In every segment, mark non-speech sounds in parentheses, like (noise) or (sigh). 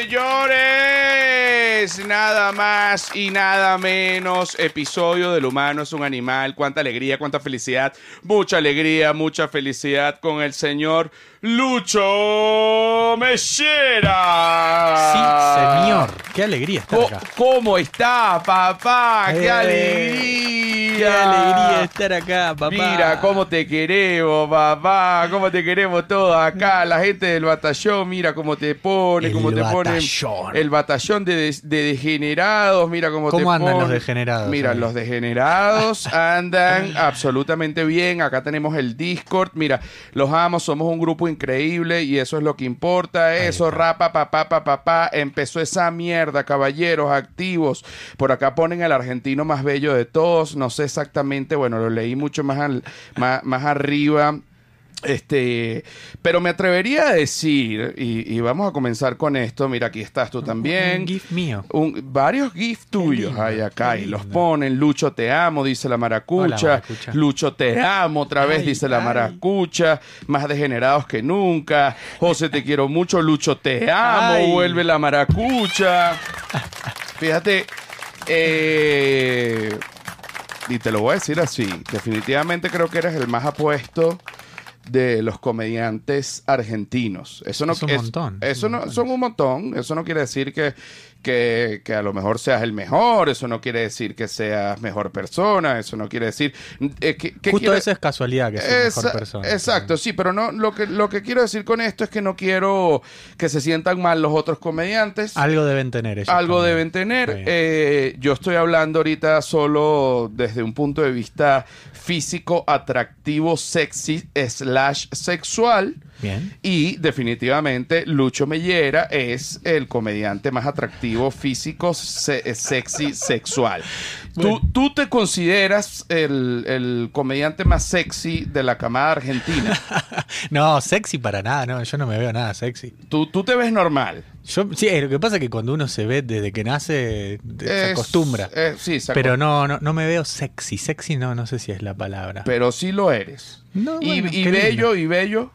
Señores, nada más y nada menos. Episodio del humano es un animal. Cuánta alegría, cuánta felicidad. Mucha alegría, mucha felicidad con el señor Lucho Mellera. Sí, señor. Qué alegría estar acá. ¿Cómo está, papá? ¡Qué Eh, alegría! Qué alegría estar acá, papá. Mira cómo te queremos, papá, cómo te queremos todos acá, la gente del batallón, mira cómo te pone, El cómo te ponen batallón. el batallón de, de degenerados, mira cómo, te ¿Cómo andan ponen. los degenerados, Mira, amigo? los degenerados (laughs) andan absolutamente bien, acá tenemos el Discord, mira, los amo, somos un grupo increíble y eso es lo que importa, eso, rapa, papá, papá, papá, empezó esa mierda, caballeros activos, por acá ponen el argentino más bello de todos, no sé exactamente, bueno, lo leí mucho más, al- más, más arriba. Este, pero me atrevería a decir, y, y vamos a comenzar con esto, mira, aquí estás tú también. Un GIF mío. Un- varios GIFs tuyos lindo, hay acá y los ponen. Lucho te amo, dice la maracucha. Hola, maracucha. Lucho te amo, otra vez Ay, dice la maracucha. Más degenerados que nunca. José te quiero mucho, Lucho te amo, Ay. vuelve la maracucha. Fíjate, eh, y te lo voy a decir así, definitivamente creo que eres el más apuesto de los comediantes argentinos. Eso no Es un montón, Eso un no montón. son un montón. Eso no quiere decir que, que, que a lo mejor seas el mejor. Eso no quiere decir que seas mejor persona. Eso no quiere decir eh, que, que Justo quiere- eso es casualidad que Esa- mejor persona. Exacto, sí, pero no lo que lo que quiero decir con esto es que no quiero que se sientan mal los otros comediantes. Algo deben tener ellos. Algo también. deben tener. Eh, yo estoy hablando ahorita solo desde un punto de vista físico, atractivo, sexy, slash sexual. Bien. Y definitivamente Lucho Mellera es el comediante más atractivo físico, se- sexy, sexual. Bueno. ¿Tú, tú te consideras el, el comediante más sexy de la camada argentina. (laughs) No, sexy para nada, no, yo no me veo nada sexy. tú, tú te ves normal. Yo, sí, lo que pasa es que cuando uno se ve desde que nace, se acostumbra. eh, sí, se Pero no, no, no me veo sexy. Sexy no, no sé si es la palabra. pero sí lo eres. No, y bueno, y qué bello, y bello.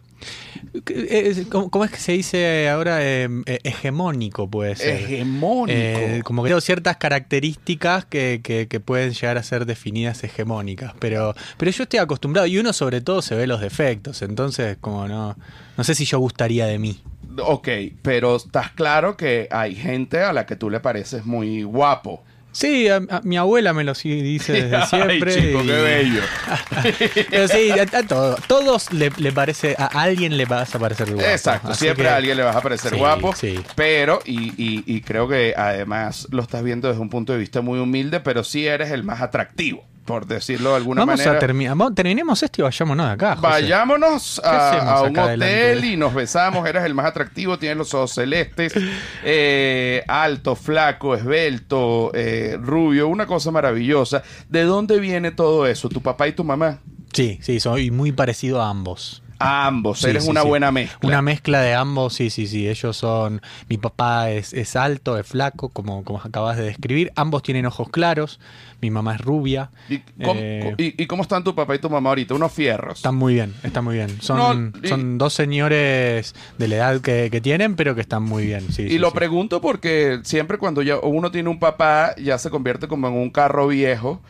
¿Cómo, es que se dice ahora? Eh, eh, hegemónico puede ser. Hegemónico. Eh, como que tengo ciertas características que, que- que pueden llegar a ser definidas hegemónicas, pero, pero yo estoy acostumbrado y uno sobre todo se ve los defectos, entonces como no, no sé si yo gustaría de mí. Ok, pero estás claro que hay gente a la que tú le pareces muy guapo. Sí, a, a- mi abuela me lo dice (laughs) desde Ay, siempre. chico, y- qué bello. (laughs) Pero sí, a, a todo- todos le, le parece, a alguien le vas a parecer guapo. Exacto, Así siempre que- a alguien le vas a parecer Sí, guapo, sí. pero, y, y- y creo que además lo estás viendo desde un punto de vista muy humilde, pero sí eres el más atractivo, por decirlo de alguna Vamos manera. a. Vamos, terminemos esto y vayámonos de acá. José. Vayámonos a, un hotel y nos besamos. Eres el más atractivo, tienes los ojos celestes, (laughs) eh, alto, flaco, esbelto, eh, rubio, una cosa maravillosa. ¿De dónde viene todo eso? ¿Tu papá y tu mamá? Sí, sí, soy muy parecido a ambos. A ambos, Sí, eres sí, una sí. buena mezcla. Una mezcla de ambos, sí, sí, sí. Ellos son. Mi papá es, es alto, es flaco, como, como acabas de describir. Ambos tienen ojos claros. Mi mamá es rubia. ¿Y cómo, Eh, y- y cómo están tu papá y tu mamá ahorita? Unos fierros. Están muy bien, están muy bien. Son, No, y- son dos señores de la edad que, que tienen, pero que están muy bien. Y lo pregunto porque siempre cuando ya uno tiene un papá, ya se convierte como en un carro viejo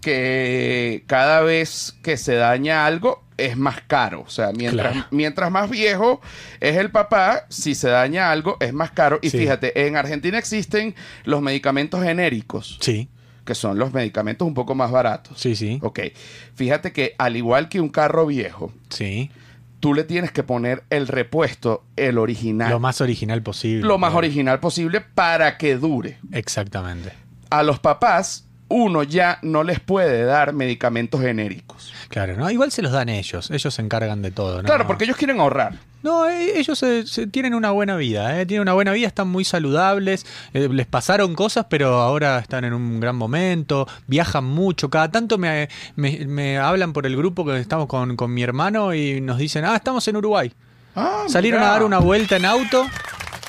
que cada vez que se daña algo es más caro. O sea, mientras, Claro. mientras más viejo es el papá, si se daña algo es más caro. Y Sí. fíjate, en Argentina existen los medicamentos genéricos, Sí, que son los medicamentos un poco más baratos. sí, sí. Ok, fíjate que al igual que un carro viejo, Sí. tú le tienes que poner el repuesto, el original. Lo más original posible. lo más claro. original posible para que dure. Exactamente. A los papás, uno ya no les puede dar medicamentos genéricos. Claro, ¿no? Igual se los dan ellos. Ellos se encargan de todo, ¿no? Claro, porque ellos quieren ahorrar. No, eh, ellos se- se- tienen una buena vida, ¿eh? tienen una buena vida, están muy saludables, eh, les pasaron cosas, pero ahora están en un gran momento, viajan mucho, cada tanto me, me- me hablan por el grupo que estamos con, con mi hermano y nos dicen, ah, estamos en Uruguay. Ah, Salieron mirá. a dar una vuelta en auto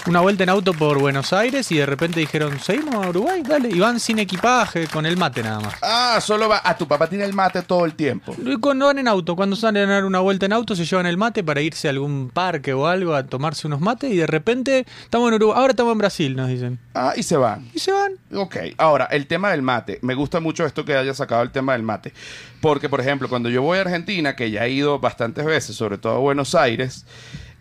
una vuelta en auto por Buenos Aires y de repente dijeron, seguimos a Uruguay, dale. Y van sin equipaje, con el mate nada más. Ah, solo va. Ah, tu papá tiene el mate todo el tiempo. Y Cuando van en auto, cuando salen a dar una vuelta en auto, se llevan el mate para irse a algún parque o algo a tomarse unos mates y de repente estamos en Uruguay, ahora estamos en Brasil, nos dicen. Ah, y se van. Y se van. Ok, ahora, el tema del mate. Me gusta mucho esto que haya sacado el tema del mate. Porque, por ejemplo, cuando yo voy a Argentina, que ya he ido bastantes veces, sobre todo a Buenos Aires,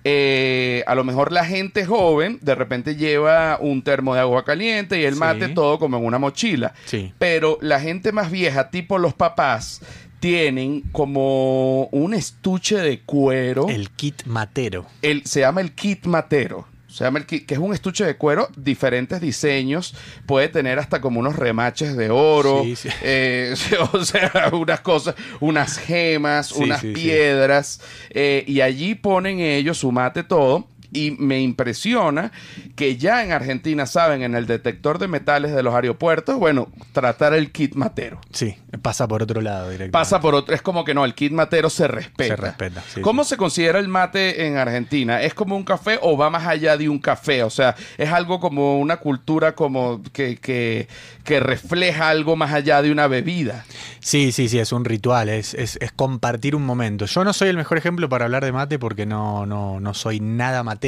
eh, a lo mejor la gente joven de repente lleva un termo de agua caliente y el Sí. mate todo como en una mochila. Sí. Pero la gente más vieja, tipo los papás, tienen como un estuche de cuero. El kit matero. El- se llama el kit matero. Se llama el kit, que es un estuche de cuero, diferentes diseños. Puede tener hasta como unos remaches de oro. Sí, sí. eh, (laughs) o sea, unas cosas, unas gemas, Sí, unas piedras. eh, y allí ponen ellos su mate todo. Y me impresiona que ya en Argentina saben en el detector de metales de los aeropuertos, bueno, tratar el kit matero. Sí, pasa por otro lado directamente. Pasa por otro, es como que no, el kit matero se respeta. Se respeta, sí, ¿Cómo sí. se considera el mate en Argentina? ¿Es como un café o va más allá de un café? O sea, es algo como una cultura como que, que, que refleja algo más allá de una bebida. Sí, sí, sí, es un ritual, es, es, es compartir un momento. Yo no soy el mejor ejemplo para hablar de mate porque no, no, no soy nada matero,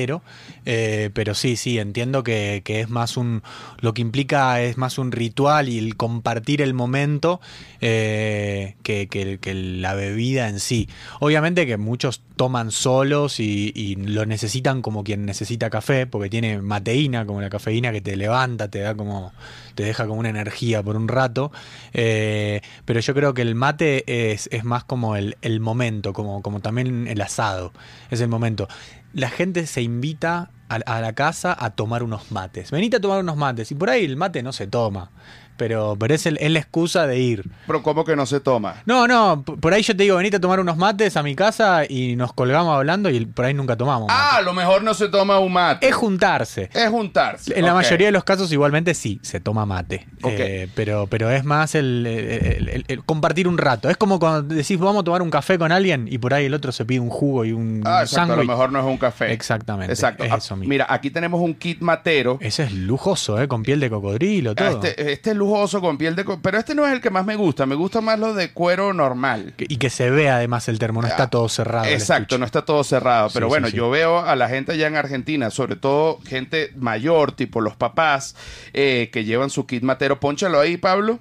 eh, pero sí, sí, entiendo que, es más un, lo que implica es más un ritual y el compartir el momento eh, que, la bebida en sí. Obviamente que muchos toman solos y, lo necesitan como quien necesita café, porque tiene mateína, como la cafeína que te levanta, te da como te deja como una energía por un rato. Eh, pero yo creo que el mate es, es más como el, el momento, como, como también el asado. Es el momento. La gente se invita a, a la casa a tomar unos mates. Venite a tomar unos mates. Y por ahí el mate no se toma. Pero, pero es, el- es la excusa de ir. Pero ¿cómo que no se toma? No, no, por ahí yo te digo, venite a tomar unos mates a mi casa y nos colgamos hablando y por ahí nunca tomamos. mate. Ah, a lo mejor no se toma un mate. Es juntarse. Es juntarse. En la mayoría de los casos igualmente sí, se toma mate. Ok. Eh, pero, pero es más el, el- el- el compartir un rato. Es como cuando decís vamos a tomar un café con alguien y por ahí el otro se pide un jugo y un Ah, exacto. A lo mejor no es un café. Exactamente, Exacto. es Ah, eso mismo. Mira, aquí tenemos un kit matero. Ese es lujoso, ¿eh? Con piel de cocodrilo, todo. Este, este es lujoso con piel de... Pero este no es el que más me gusta. Me gusta más lo de cuero normal. Que- Y que se ve además el termo, no está todo cerrado. Ah, Exacto, no está todo cerrado. Pero Sí, bueno, sí, sí. yo veo a la gente allá en Argentina, sobre todo gente mayor, tipo los papás, eh, que llevan su kit matero. Pónchalo ahí, Pablo.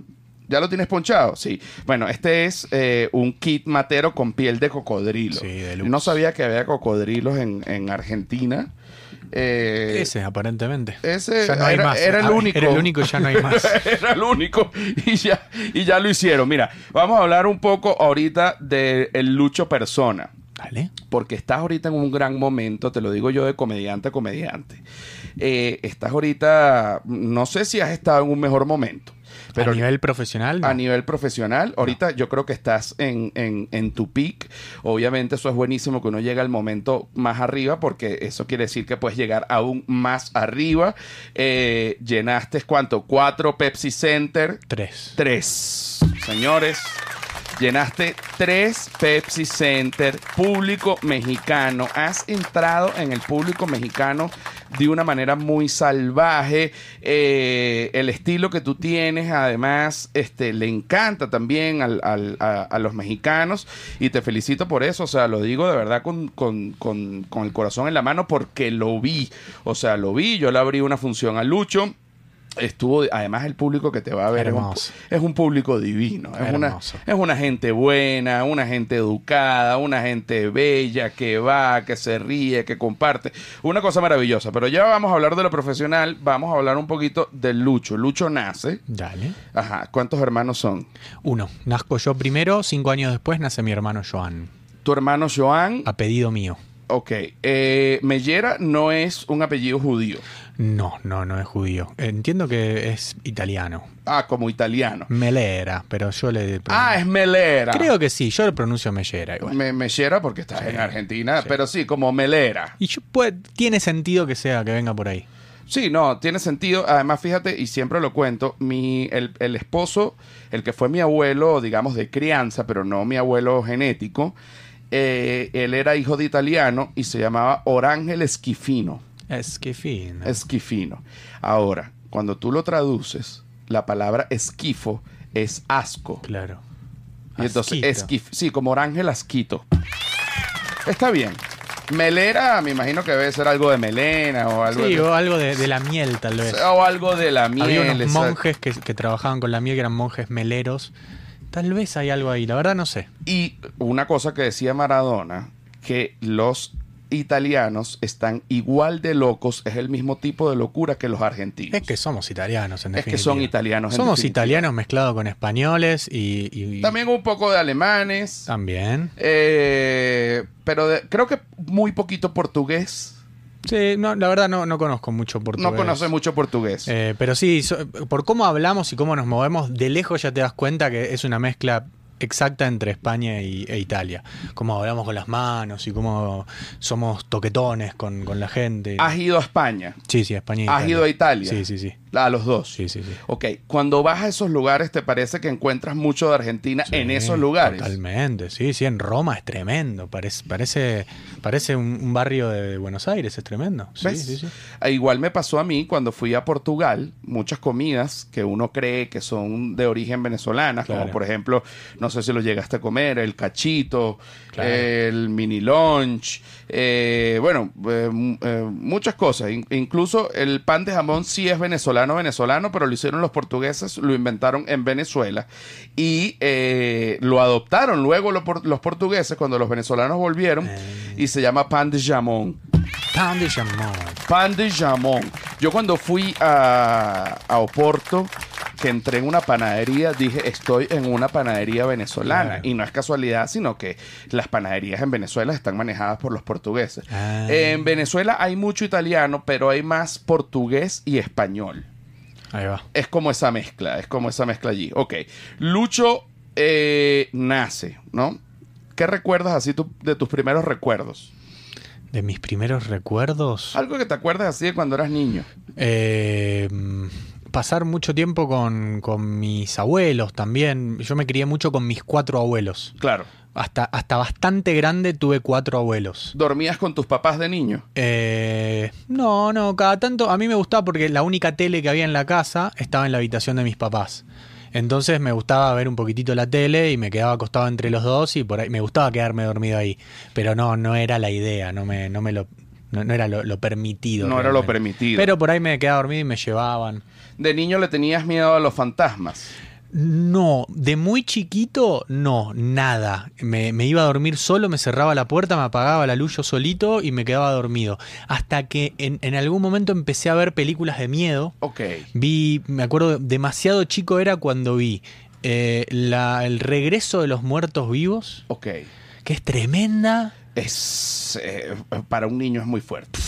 ¿Ya lo tienes ponchado? Sí. Bueno, este es eh, un kit matero con piel de cocodrilo. Sí, de lujo. no sabía que había cocodrilos en, en Argentina. Eh, Ese, aparentemente. ese Ya no hay era, más. era el Ah, único. Era el único y ya no hay más. (laughs) era el único y ya, y ya lo hicieron. Mira, vamos a hablar un poco ahorita del Lucho Persona. Dale. Porque estás ahorita en un gran momento, te lo digo yo de comediante a comediante. Eh, estás ahorita, no sé si has estado en un mejor momento, pero a nivel profesional, no. a nivel profesional, ahorita yo creo que estás en, en, en tu peak. Obviamente eso es buenísimo que uno llegue al momento más arriba porque eso quiere decir que puedes llegar aún más arriba. Eh, llenaste cuánto? Cuatro Pepsi Center. Tres. Tres. Señores, llenaste tres Pepsi Center, público mexicano. Has entrado en el público mexicano de una manera muy salvaje. Eh, el estilo que tú tienes, además, este, le encanta también al- al- a, los mexicanos. Y te felicito por eso. O sea, lo digo de verdad con, con- con- con el corazón en la mano porque lo vi. O sea, lo vi. Yo le abrí una función a Lucho. Estuvo, además el público que te va a ver es un, es un público divino. Es una, es una gente buena, una gente educada, una gente bella que va, que se ríe, que comparte. Una cosa maravillosa. Pero ya vamos a hablar de lo profesional. Vamos a hablar un poquito del Lucho. Lucho nace. Dale. Ajá. ¿Cuántos hermanos son? Uno. Nazco yo primero, cinco años después nace mi hermano Joan. Tu hermano Joan. A pedido mío. Ok. Eh, Mellera no es un apellido judío. No, no, no es judío. Entiendo que es italiano. Ah, como italiano. Melera, pero yo le. Ah, es Melera. Creo que sí, yo le pronuncio Mellera igual. Me, Mellera porque estás Sí, en Argentina, sí. pero sí, como Melera. Y yo, pues, tiene sentido que sea, que venga por ahí. Sí, no, tiene sentido. Además, fíjate, y siempre lo cuento, mi, el, el esposo, el que fue mi abuelo, digamos, de crianza, pero no mi abuelo genético, eh, él era hijo de italiano y se llamaba Orangel Esquifino. Esquifino. Esquifino. Ahora, cuando tú lo traduces, la palabra esquifo es asco. Claro. Y entonces, esquif, sí, como Orangel Asquito. Está bien. Melera, me imagino que debe ser algo de melena o algo, Sí, de, o algo de, de la miel, tal vez. o algo de la miel. Había unos monjes que, que trabajaban con la miel, que eran monjes meleros. Tal vez hay algo ahí, la verdad no sé. Y una cosa que decía Maradona, que los italianos están igual de locos, es el mismo tipo de locura que los argentinos. Es que somos italianos, en Es que definitiva. son italianos. en Somos definitiva. italianos mezclados con españoles y... y- También un poco de alemanes. También. eh, pero de- creo que muy poquito portugués. Sí, no, la verdad no, no conozco mucho portugués. No conoce mucho portugués. Eh, pero sí, so- por cómo hablamos y cómo nos movemos, de lejos ya te das cuenta que es una mezcla exacta entre España y, e Italia. Cómo hablamos con las manos y cómo somos toquetones con, con la gente. ¿Has ido a España? Sí, sí, España y ¿Has Italia. ido a Italia? Sí, sí, sí. A los dos. Sí, sí, sí. Ok, cuando vas a esos lugares, ¿te parece que encuentras mucho de Argentina en esos lugares? Totalmente, sí, sí, en Roma es tremendo. Parece, parece, parece un, un barrio de Buenos Aires, es tremendo. Sí, ¿Ves? sí, sí. Ah, Igual me pasó a mí cuando fui a Portugal, muchas comidas que uno cree que son de origen venezolana, como por ejemplo, no sé si lo llegaste a comer, el cachito, Claro. el mini lunch, eh, bueno, eh, eh, muchas cosas. In- incluso el pan de jamón sí es venezolano, venezolano, pero lo hicieron los portugueses, lo inventaron en Venezuela y lo adoptaron luego lo por- los portugueses cuando los venezolanos volvieron y se llama pan de jamón. Pan de jamón. Pan de jamón. Yo cuando fui a, a Oporto, que entré en una panadería, dije, estoy en una panadería venezolana. Claro. Y no es casualidad, sino que las panaderías en Venezuela están manejadas por los portugueses. Ah. En Venezuela hay mucho italiano, pero hay más portugués y español. Ahí va. Es como esa mezcla, es como esa mezcla allí. Ok. Lucho eh, nace, ¿no? ¿Qué recuerdas así tu- de tus primeros recuerdos? De mis primeros recuerdos. Algo que te acuerdas así de cuando eras niño. Eh, mm, pasar mucho tiempo con, con mis abuelos también. Yo me crié mucho con mis cuatro abuelos. Claro. Hasta, hasta bastante grande tuve cuatro abuelos. ¿Dormías con tus papás de niño? Eh, no, no, cada tanto a mí me gustaba porque la única tele que había en la casa estaba en la habitación de mis papás. Entonces me gustaba ver un poquitito la tele y me quedaba acostado entre los dos y por ahí me gustaba quedarme dormido ahí. Pero no, no era la idea, no me, no me lo, no, no era lo, lo permitido. No era lo permitido. Pero por ahí me quedaba dormido y me llevaban. De niño le tenías miedo a los fantasmas. No, de muy chiquito, no, nada. Me, me iba a dormir solo, me cerraba la puerta, me apagaba la luz yo solito y me quedaba dormido. Hasta que en, en algún momento empecé a ver películas de miedo. Ok. Vi, me acuerdo, demasiado chico era cuando vi eh, la- el regreso de los muertos vivos, Ok. que es tremenda. Es. eh, para un niño es muy fuerte.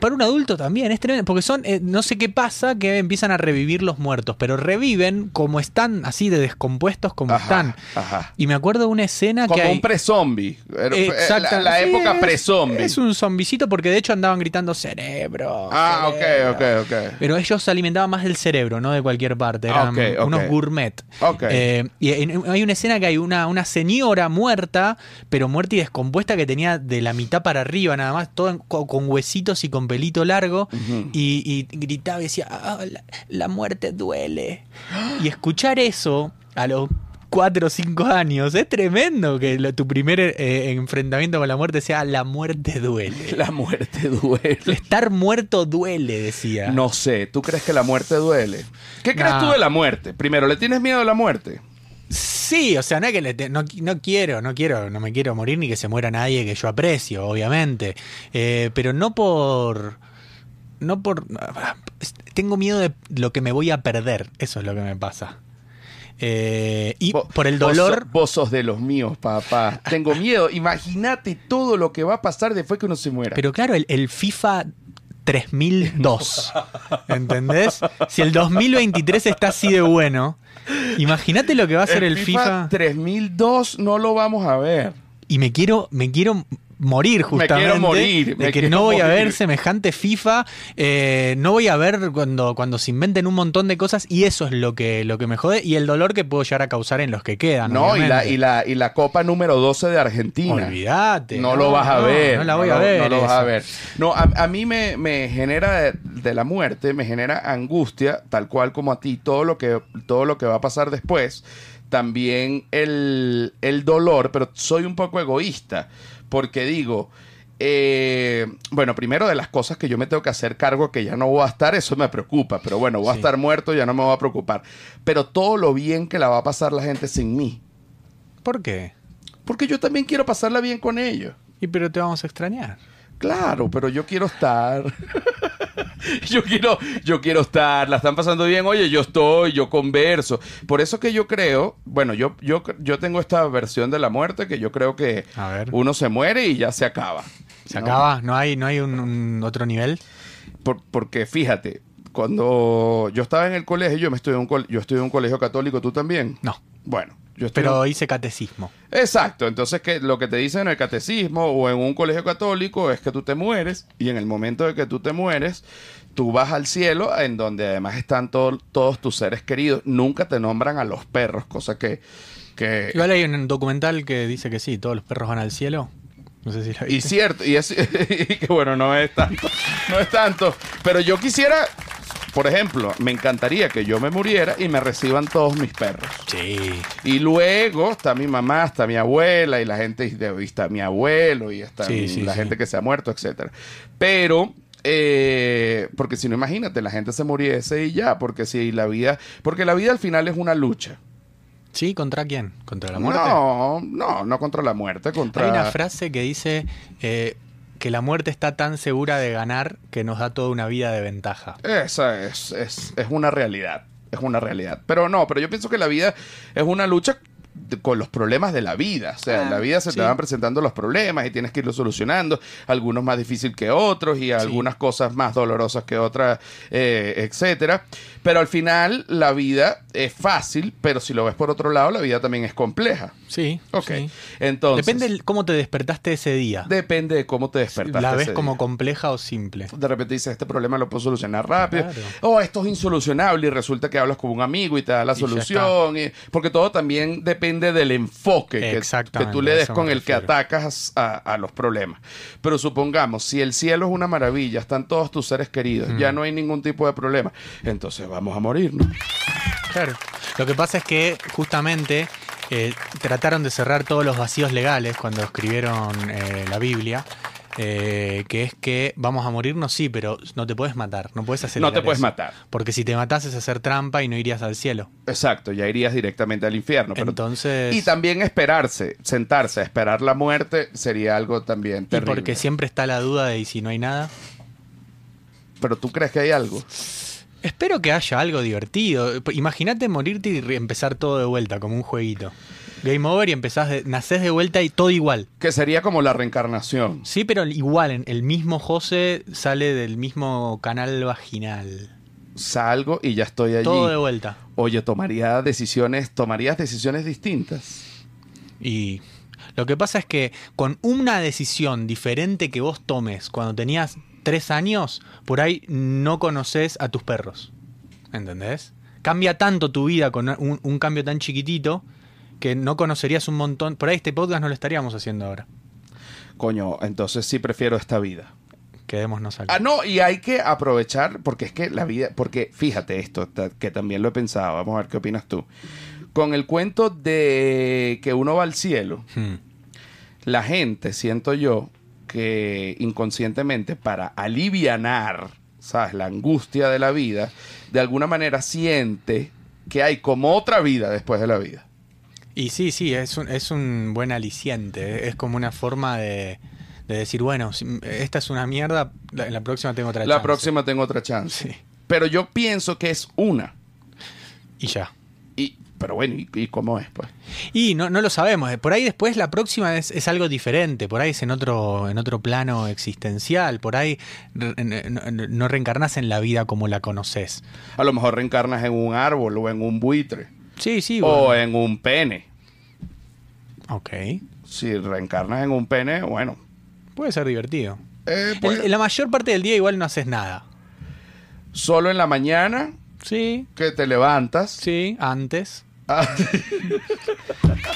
Para un adulto también, es tremendo, porque son, eh, no sé qué pasa, que empiezan a revivir los muertos, pero reviven como están, así de descompuestos como Ajá, están. Ajá. Y me acuerdo de una escena que Como un pre-zombie. Era- eh, Exacto. La, la Sí, época pre-zombie. Es un zombicito porque de hecho andaban gritando cerebro. Ah, cerebro". ok, ok, ok. Pero ellos se alimentaban más del cerebro, no de cualquier parte. Eran unos gourmet. Ok. Eh, y en- hay una escena que hay una, una señora muerta, pero muerta y descompuesta que tenía de la mitad para arriba nada más, todo en- con huesitos y con pelito largo. Y, y gritaba y decía, "Ah, la, la muerte duele. Y escuchar eso a los 4 o 5 años es tremendo que lo- tu primer eh, enfrentamiento con la muerte sea la muerte duele. (laughs) La muerte duele. Estar muerto duele, decía. No sé, ¿tú crees que la muerte duele? ¿Qué crees tú de la muerte? Primero, ¿le tienes miedo a la muerte? Sí, o sea, no es que le te- no, no quiero, no quiero, no me quiero morir ni que se muera nadie que yo aprecio, obviamente. Eh, pero no por. No por. Tengo miedo de lo que me voy a perder. Eso es lo que me pasa. Eh, y por el dolor. Vos, sos de los míos, papá. Tengo (laughs) miedo. Imagínate todo lo que va a pasar después que uno se muera. Pero claro, el, el FIFA 3002. (laughs) ¿Entendés? Si el 2023 está así de bueno, imagínate lo que va a ser el, FIFA. 3002 no lo vamos a ver. Y me quiero, me quiero morir justamente. quiero morir, me de que quiero no voy a ver semejante FIFA, eh, no voy a ver cuando, cuando se inventen un montón de cosas y eso es lo que, lo que me jode y el dolor que puedo llegar a causar en los que quedan. No, y la, y, la, y la Copa número 12 de Argentina. Olvídate. No, lo vas a no, ver. No la voy no a ver. No lo vas a ver. No, a, a mí me, me genera de, de la muerte, me genera angustia, tal cual como a ti, todo lo que, todo lo que va a pasar después. También el, el dolor, pero soy un poco egoísta, porque digo, eh, bueno, primero de las cosas que yo me tengo que hacer cargo que ya no voy a estar, eso me preocupa, pero bueno, voy a Sí. estar muerto, ya no me voy a preocupar. Pero todo lo bien que la va a pasar la gente sin mí, ¿Por qué? porque yo también quiero pasarla bien con ellos. Y pero te vamos a extrañar. Claro, pero yo quiero estar. (laughs) yo quiero, yo quiero estar. La están pasando bien. Oye, yo estoy, yo converso. Por eso que yo creo, bueno, yo, yo, yo tengo esta versión de la muerte que yo creo que A ver. uno se muere y ya se acaba. ¿Se ¿no? acaba? ¿No hay, no hay un, un otro nivel? Por- porque fíjate, cuando yo estaba en el colegio, yo me estudié en un, col- yo estudié en un colegio católico, ¿tú también? No. Bueno, yo Pero hice catecismo. Exacto, entonces que lo que te dicen en el catecismo o en un colegio católico es que tú te mueres y en el momento de que tú te mueres, tú vas al cielo en donde además están todo- todos tus seres queridos. Nunca te nombran a los perros, cosa que... que Igual hay un documental que dice que sí, todos los perros van al cielo. No sé si lo y viste. cierto, y, es, (laughs) y que bueno, no es tanto, no es tanto, pero yo quisiera, por ejemplo, me encantaría que yo me muriera y me reciban todos mis perros. Sí. Y luego está mi mamá, está mi abuela y la gente, y está mi abuelo y está Sí, sí, la sí. gente que se ha muerto, etcétera. Pero, eh, porque si no, imagínate, la gente se muriese y ya, porque si la vida, porque la vida al final es una lucha. ¿Sí? ¿Contra quién? ¿Contra la muerte? No, no, no contra la muerte, contra... Hay una frase que dice eh, que la muerte está tan segura de ganar que nos da toda una vida de ventaja. Esa es, es, es una realidad. Es una realidad. Pero no, pero yo pienso que la vida es una lucha con los problemas de la vida. O sea, en la vida se sí. te van presentando los problemas y tienes que irlos solucionando. Algunos más difíciles que otros y algunas cosas más dolorosas que otras, eh, etcétera. Pero al final la vida es fácil, pero si lo ves por otro lado, la vida también es compleja. Sí. Ok. sí. Entonces, Depende el- cómo te despertaste ese día. depende de cómo te despertaste. ¿La ves ese como día. compleja o simple? De repente dices, este problema lo puedo solucionar rápido. Claro. Oh, esto es insolucionable y resulta que hablas con un amigo y te da la Y solución. y- porque todo también depende del enfoque que, que tú le des con el que atacas a, a los problemas. Pero supongamos, si el cielo es una maravilla, están todos tus seres queridos, Mm. ya no hay ningún tipo de problema, entonces vamos a morirnos. Claro. Lo que pasa es que justamente eh, trataron de cerrar todos los vacíos legales cuando escribieron eh, la Biblia. eh, que es que vamos a morirnos, sí, pero no te puedes matar, no puedes hacer No te puedes matar. Porque si te matas es hacer trampa y no irías al cielo. Exacto, ya irías directamente al infierno. pero- Entonces. y también esperarse, sentarse a esperar la muerte sería algo también y terrible. porque siempre está la duda de ¿y si no hay nada. Pero tú crees que hay algo. Espero que haya algo divertido. Imagínate morirte y empezar todo de vuelta, como un jueguito. Game over y empezás de, nacés de vuelta y todo igual. Que sería como la reencarnación. Sí, pero igual, el mismo José sale del mismo canal vaginal. Salgo y ya estoy allí. Todo de vuelta. Oye, tomaría decisiones, tomarías decisiones distintas. Y lo que pasa es que con una decisión diferente que vos tomes cuando tenías tres años, por ahí no conoces a tus perros. ¿Entendés? Cambia tanto tu vida con un, un cambio tan chiquitito que no conocerías un montón. Por ahí este podcast no lo estaríamos haciendo ahora. Coño, entonces sí prefiero esta vida. Quedémonos aquí. Ah, no, y hay que aprovechar, porque es que la vida, porque fíjate esto, que también lo he pensado, vamos a ver qué opinas tú. Con el cuento de que uno va al cielo, Hmm. la gente, siento yo, que inconscientemente para alivianar, ¿sabes? La angustia de la vida, de alguna manera siente que hay como otra vida después de la vida. Y sí, sí, es un, es un buen aliciente. Es como una forma de, de decir, bueno, si- esta es una mierda, la, en la próxima tengo otra La chance. próxima tengo otra chance. Sí. Pero yo pienso que es una. Y ya. Pero bueno, ¿y, y cómo es, pues? Y no, no lo sabemos. Por ahí después la próxima es, es algo diferente. Por ahí es en otro, en otro plano existencial. Por ahí re- no, no reencarnas en la vida como la conoces. A lo mejor reencarnas en un árbol o en un buitre. Sí, sí. O en un pene. Ok. Si reencarnas en un pene, bueno, Puede ser divertido. Eh, pues, la mayor parte del día igual no haces nada. solo en la mañana Sí, que te levantas. sí, antes. Ah, (laughs)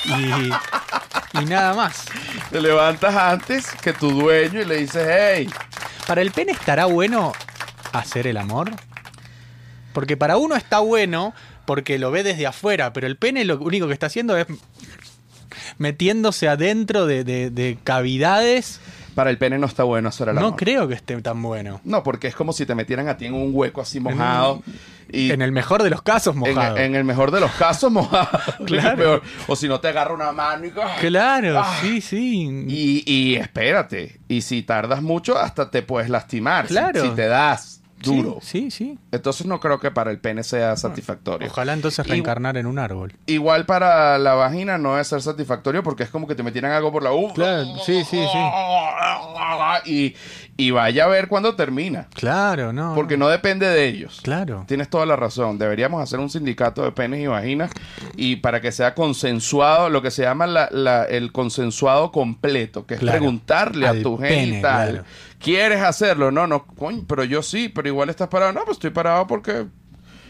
Y, y nada más. te levantas antes que tu dueño y le dices, hey, ¿Para el pene estará bueno hacer el amor? Porque para uno está bueno porque lo ve desde afuera, pero el pene lo único que está haciendo es metiéndose adentro de, de- de cavidades. Para el pene no está bueno hacer el No amor. creo que esté tan bueno. No, porque es como si te metieran a ti en un hueco así mojado. Y En el mejor de los casos, mojado. en el mejor de los casos, (laughs) mojado. (laughs) Claro. Peor. O si no te agarra una mano y... (laughs) Claro, Ah. sí, sí. Y, y espérate, y si tardas mucho, hasta te puedes lastimar. si- Claro. Si, te das duro. Sí, sí. sí. Entonces no creo que para el pene sea satisfactorio. Ojalá entonces Y- reencarnar en un árbol. Igual para la vagina no es ser satisfactorio porque es como que te metieran algo por la U. Claro, sí, sí, Y, y vaya a ver cuándo termina. Claro, no. Porque no depende de ellos. Claro. Tienes toda la razón. Deberíamos hacer un sindicato de penes y vaginas y para que sea consensuado, lo que se llama la- la- el consensuado completo, que es Claro. preguntarle Al a tu pene, genital, claro. ¿Quieres hacerlo? No, no, coño, pero yo sí, pero igual estás parado. No, pues estoy parado porque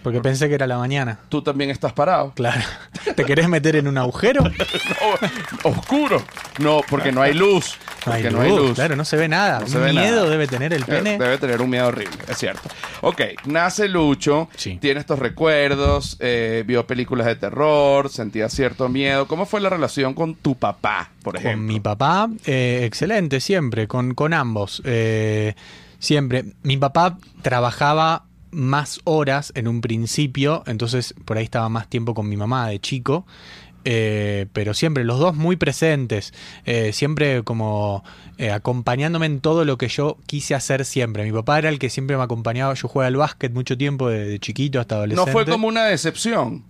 Porque pensé que era la mañana. tú también estás parado. Claro. ¿Te querés meter en un agujero? (laughs) No, oscuro. No, porque no hay luz. No hay luz, no hay luz. Claro, no se ve nada. No se ve Miedo nada. debe tener el Eh, pene. Debe tener un miedo horrible, es cierto. Ok, nace Lucho, Sí. tiene estos recuerdos, eh, vio películas de terror, sentía cierto miedo. ¿Cómo fue la relación con tu papá, por ejemplo? Con mi papá, eh, excelente, siempre, con, con ambos. eh, siempre. Mi papá trabajaba más horas en un principio, entonces por ahí estaba más tiempo con mi mamá de chico. eh, pero siempre, los dos muy presentes, eh, siempre como eh, acompañándome en todo lo que yo quise hacer siempre. Mi papá era el que siempre me acompañaba, yo jugaba al básquet mucho tiempo, de, de chiquito hasta no adolescente. fue como una decepción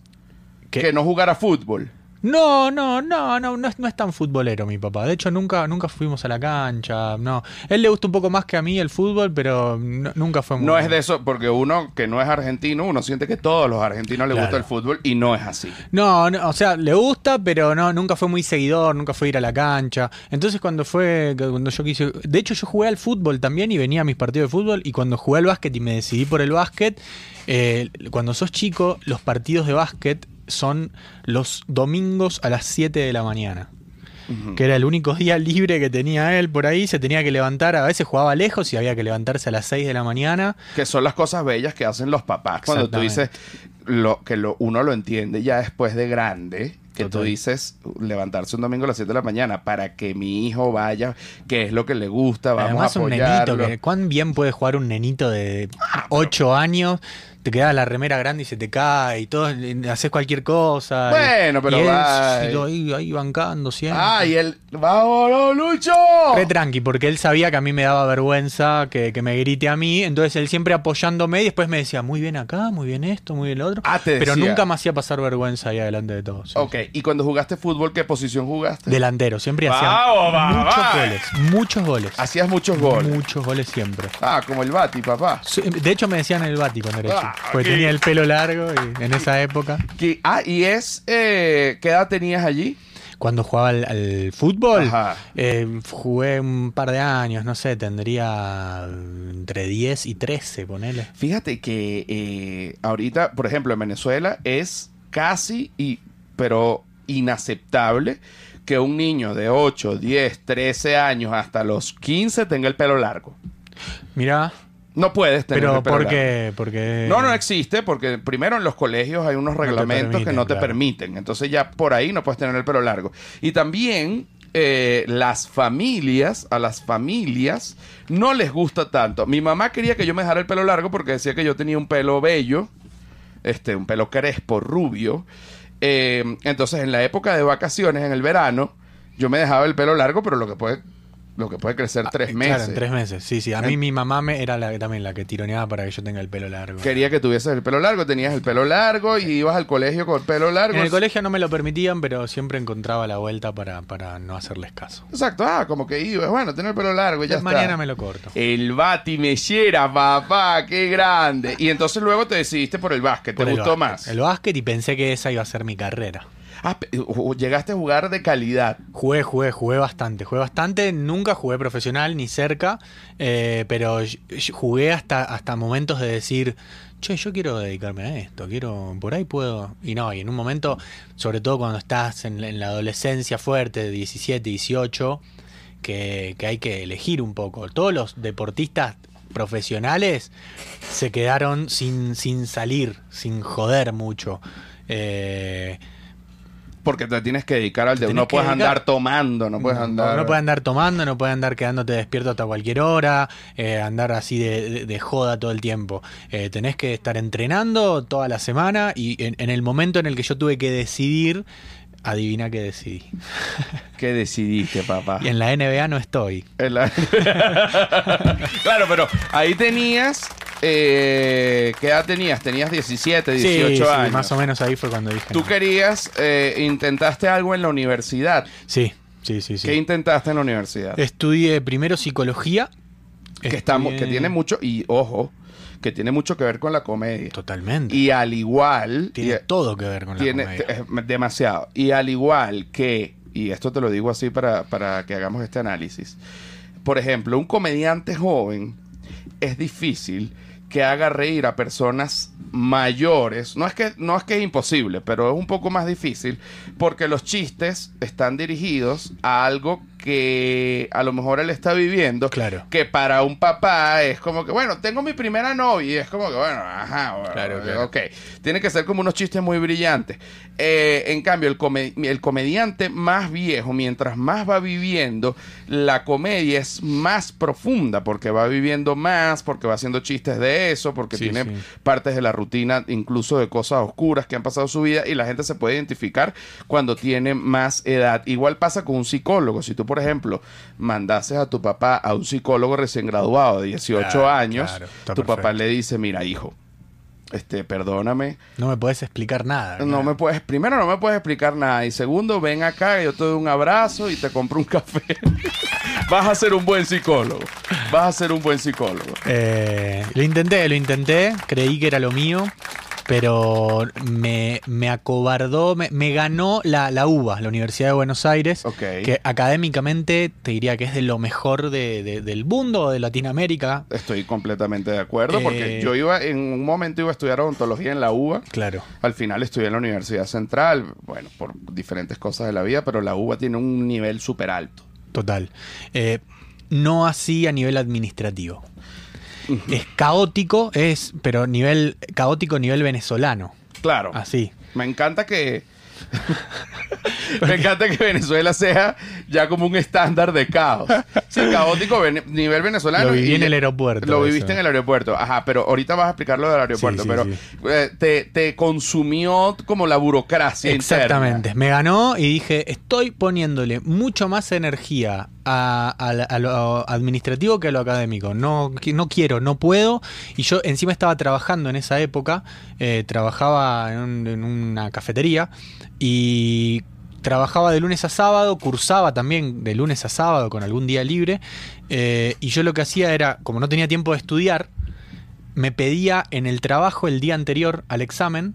¿Qué? que no jugara fútbol. No, no, no, no, no es, no es tan futbolero mi papá. De hecho, nunca, nunca fuimos a la cancha. No, él le gusta un poco más que a mí el fútbol, pero no- nunca fue muy. No es de eso, porque uno que no es argentino, uno siente que todos los argentinos les Claro. gusta el fútbol y no es así. No, no, o sea, le gusta, pero no, nunca fue muy seguidor, nunca fue ir a la cancha. Entonces cuando fue, cuando yo quise, de hecho yo jugué al fútbol también y venía a mis partidos de fútbol y cuando jugué al básquet y me decidí por el básquet, eh, cuando sos chico, los partidos de básquet son los domingos a las 7 de la mañana. Que era el único día libre que tenía él por ahí, se tenía que levantar, a veces jugaba lejos y había que levantarse a las 6 de la mañana. Que son las cosas bellas que hacen los papás. Cuando tú dices lo, que lo, uno lo entiende ya después de grande, que tú dices levantarse un domingo a las 7 de la mañana para que mi hijo vaya, que es lo que le gusta, vamos Además a un nenito, apoyarlo. que, ¿cuán bien puede jugar un nenito de 8 años? Te queda la remera grande y se te cae y todo, haces cualquier cosa. y- Bueno, pero y él, ahí, ahí bancando siempre. Ah, y él, ¡vámonos, Lucho! Re tranqui, porque él sabía que a mí me daba vergüenza que, que me grite a mí, entonces él siempre apoyándome y después me decía, muy bien acá, muy bien esto, muy bien lo otro. Ah, te Pero nunca me hacía pasar vergüenza ahí adelante de todos. sí. Ok, y cuando jugaste fútbol, ¿qué posición jugaste? Delantero, siempre hacía muchos goles, muchos goles. Hacías muchos goles. Muchos goles siempre. Ah, como el Bati, papá. De hecho me decían el Bati cuando era Ah, chico, ok. tenía el pelo largo y en esa época. Que- ah, y es, eh, ¿qué edad tenías allí? Cuando jugaba al, al fútbol, Ajá. eh, jugué un par de años, no sé, tendría entre 10 y 13, ponele. Fíjate que eh, ahorita, por ejemplo, en Venezuela es casi, y, pero inaceptable que un niño de 8, 10, 13 años hasta los 15 tenga el pelo largo. Mira, No puedes tener pero el pelo ¿por largo. qué? Porque No, no existe porque primero en los colegios hay unos reglamentos que permiten, no te claro. permiten. Entonces ya por ahí no puedes tener el pelo largo. Y también eh, las familias, a las familias no les gusta tanto. Mi mamá quería que yo me dejara el pelo largo porque decía que yo tenía un pelo bello, este, un pelo crespo, rubio. Eh, entonces en la época de vacaciones, en el verano, yo me dejaba el pelo largo, pero lo que puede, lo que puede crecer tres Ah, meses. Claro, en tres meses. Sí, sí. A mí mi mamá me era la, también la que tironeaba para que yo tenga el pelo largo. Quería que tuvieses el pelo largo, tenías el pelo largo y ibas al colegio con el pelo largo. En el colegio no me lo permitían, pero siempre encontraba la vuelta para, para no hacerles caso. Exacto, ah, como que ibas, bueno, tener el pelo largo y ya está. Mañana me lo corto. El Bati Mellera, papá, qué grande. Y entonces luego te decidiste por el básquet, ¿te Por el gustó básquet. más? El básquet y pensé que esa iba a ser mi carrera. Ah, llegaste a jugar de calidad. Jugué, jugué, jugué bastante, jugué bastante, nunca jugué profesional ni cerca, eh, pero jugué hasta, hasta momentos de decir, che, yo quiero dedicarme a esto, quiero, por ahí puedo, y no, y en un momento, sobre todo cuando estás en, la- en la adolescencia fuerte, de 17, 18, que, que hay que elegir un poco. Todos los deportistas profesionales se quedaron sin, sin salir, sin joder mucho. Eh, Porque te tienes que dedicar al Te de. tenés No puedes dedicar. andar tomando, no puedes No, andar. no puedes andar tomando, no puedes andar quedándote despierto hasta cualquier hora, eh, andar así de, de- de joda todo el tiempo. Eh, tenés que estar entrenando toda la semana y en, en el momento en el que yo tuve que decidir, adivina qué decidí. (laughs) ¿Qué decidiste, papá? Y en la NBA no estoy. En la- (laughs) claro, pero ahí tenías. Eh, ¿Qué edad tenías? Tenías 17, 18 sí, sí, años. más o menos ahí fue cuando dije. Tú no. querías, eh, intentaste algo en la universidad. Sí, sí, sí, sí. ¿Qué intentaste en la universidad? Estudié primero psicología. que, estamos, que tiene mucho, y ojo, que tiene mucho que ver con la comedia. Totalmente. Y al igual, tiene y- todo que ver con la comedia. es demasiado. Y al igual que, y esto te lo digo así para, para que hagamos este análisis, por ejemplo, un comediante joven es difícil que haga reír a personas mayores. No es que no es que es imposible, pero es un poco más difícil porque los chistes están dirigidos a algo que a lo mejor él está viviendo Claro. que para un papá es como que, bueno, tengo mi primera novia y es como que, bueno, ajá, bueno, Claro, claro. ok. Tiene que ser como unos chistes muy brillantes. Eh, en cambio, el, come- el comediante más viejo, mientras más va viviendo, la comedia es más profunda porque va viviendo más, porque va haciendo chistes de eso, porque Sí, tiene sí. partes de la rutina, incluso de cosas oscuras que han pasado en su vida y la gente se puede identificar cuando tiene más edad. Igual pasa con un psicólogo. Si tú, por ejemplo, mandases a tu papá a un psicólogo recién graduado de 18 Claro, años, claro, tu papá le dice, mira, hijo, este, perdóname, No me podés explicar nada. no me puedes, primero no me puedes explicar nada y segundo, ven acá, yo te doy un abrazo y te compro un (laughs) café. Vas a ser un buen psicólogo. Vas a ser un buen psicólogo. Eh, lo intenté, lo intenté, creí que era lo mío, pero me, me acobardó, me, me ganó la, la UBA, la Universidad de Buenos Aires, que académicamente te diría que es de lo mejor de- de- del mundo, de Latinoamérica. Estoy completamente de acuerdo porque Eh, yo iba, en un momento iba a estudiar odontología en la UBA. Claro. Al final estudié en la Universidad Central, bueno, por diferentes cosas de la vida, pero la UBA tiene un nivel súper alto. Total. Eh, no así a nivel administrativo. Es caótico, es, pero nivel caótico nivel venezolano. Claro. Así. Me encanta que. (laughs) Me encanta que Venezuela sea ya como un estándar de caos. Sí, caótico nivel venezolano. Lo viví y- en el aeropuerto, Lo eso. viviste en el aeropuerto. Ajá, pero ahorita vas a explicar lo del aeropuerto. Sí, sí, pero sí. eh, te, te consumió como la burocracia. Exactamente. interna. Me ganó y dije, estoy poniéndole mucho más energía a, lo administrativo que a lo académico. No, no quiero, no puedo. Y yo encima estaba trabajando en esa época, eh, trabajaba en una cafetería y trabajaba de lunes a sábado, cursaba también de lunes a sábado con algún día libre. eh, y yo lo que hacía era, como no tenía tiempo de estudiar, me pedía en el trabajo el día anterior al examen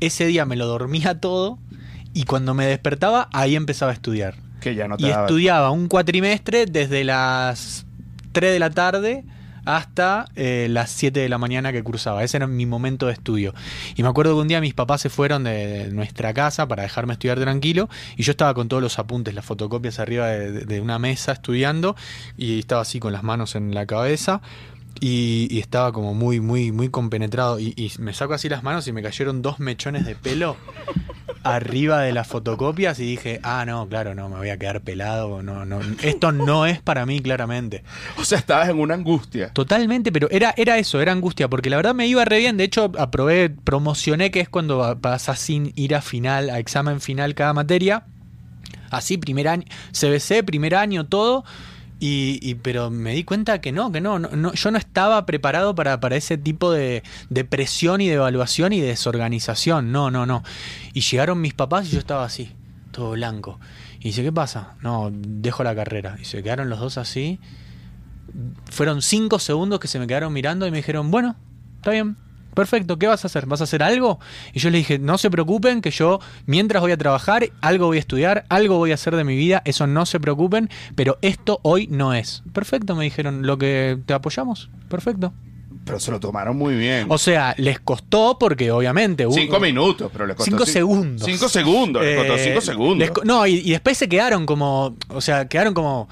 ese día me lo dormía todo y cuando me despertaba ahí empezaba a estudiar. Que ya no te Y daba- estudiaba un cuatrimestre desde las 3 de la tarde hasta eh, las 7 de la mañana que cursaba. Ese era mi momento de estudio. Y me acuerdo que un día mis papás se fueron de, de nuestra casa para dejarme estudiar tranquilo y yo estaba con todos los apuntes, las fotocopias arriba de, una mesa estudiando y estaba así con las manos en la cabeza. Y, y estaba como muy, muy, muy compenetrado. Y, y me saco así las manos y me cayeron dos mechones de pelo arriba de las fotocopias y dije, ah, no, claro, no, me voy a quedar pelado. No, no, esto no es para mí, claramente. O sea, estabas en una angustia. Totalmente, pero era, era eso, era angustia, porque la verdad me iba re bien. De hecho, aprobé, promocioné que es cuando pasas sin ir a final, a examen final cada materia. Así, primer año, CBC, primer año, todo. Y, y- pero me di cuenta que no, que no, no, no, yo no estaba preparado para, para ese tipo de, de presión y de evaluación y de desorganización. No, no, no. Y llegaron mis papás y yo estaba así, todo blanco. Y dice, ¿qué pasa? No, dejo la carrera. Y se quedaron los dos así fueron cinco segundos que se me quedaron mirando y me dijeron, bueno, está bien, Perfecto, ¿qué vas a hacer? ¿Vas a hacer algo? Y yo le dije, no se preocupen, que yo mientras voy a trabajar, algo voy a estudiar, algo voy a hacer de mi vida, eso no se preocupen, pero esto hoy no es. Perfecto, me dijeron, lo que te apoyamos, perfecto. Pero se lo tomaron muy bien. O sea, les costó porque obviamente... hubo- cinco minutos, pero les costó Cinco cin- segundos. Cinco segundos, les costó Eh, cinco segundos. les no, y, y después se quedaron como, o sea, quedaron como,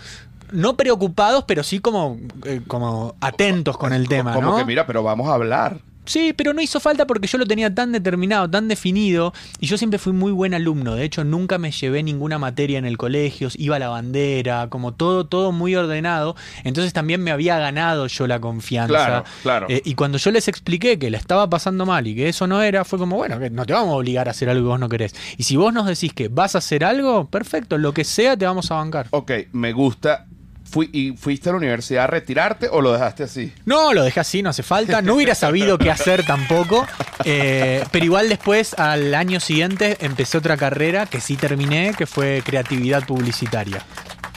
no preocupados, pero sí como, eh, como atentos con el tema, Como ¿no? que mira, pero vamos a hablar. Sí, pero no hizo falta porque yo lo tenía tan determinado, tan definido, y yo siempre fui muy buen alumno. De hecho, nunca me llevé ninguna materia en el colegio, iba a la bandera, como todo, todo muy ordenado. Entonces también me había ganado yo la confianza. Claro, claro. Eh, y cuando yo les expliqué que la estaba pasando mal y que eso no era, fue como, bueno, que no te vamos a obligar a hacer algo que vos no querés. Y si vos nos decís que vas a hacer algo, perfecto, lo que sea te vamos a bancar. Ok, me gusta. Fui, ¿Y fuiste a la universidad a retirarte o lo dejaste así? No, lo dejé así, no hace falta. No hubiera sabido qué hacer tampoco. Eh, pero igual después, al año siguiente, empecé otra carrera que sí terminé, que fue creatividad publicitaria.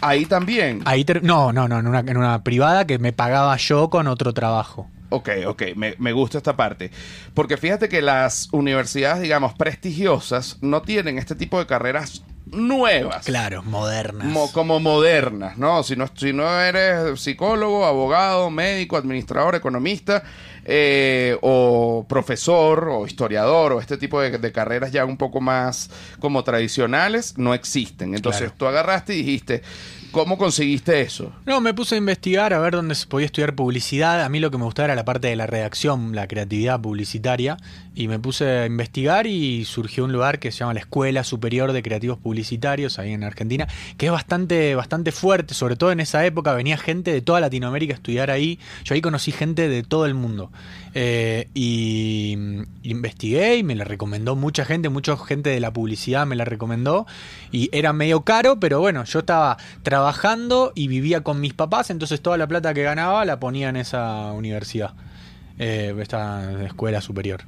Ahí también. Ahí no, no, no, en una, en una privada que me pagaba yo con otro trabajo. Ok, ok, me, me gusta esta parte. Porque fíjate que las universidades, digamos, prestigiosas no tienen este tipo de carreras nuevas. Claro, modernas. Mo- como modernas, ¿no? Si no, si no eres psicólogo, abogado, médico, administrador, economista, eh, o profesor, o historiador, o este tipo de, de carreras ya un poco más como tradicionales, no existen. Entonces Claro. tú agarraste y dijiste, ¿cómo conseguiste eso? No, me puse a investigar a ver dónde se podía estudiar publicidad. A mí lo que me gustaba era la parte de la redacción, la creatividad publicitaria. Y me puse a investigar y surgió un lugar que se llama la Escuela Superior de Creativos Publicitarios, ahí en Argentina, que es bastante, bastante fuerte, sobre todo en esa época venía gente de toda Latinoamérica a estudiar ahí. Yo ahí conocí gente de todo el mundo. Eh, y investigué y me la recomendó mucha gente, mucha gente de la publicidad me la recomendó. Y era medio caro, pero bueno, yo estaba trabajando y vivía con mis papás, entonces toda la plata que ganaba la ponía en esa universidad, eh, esta escuela superior.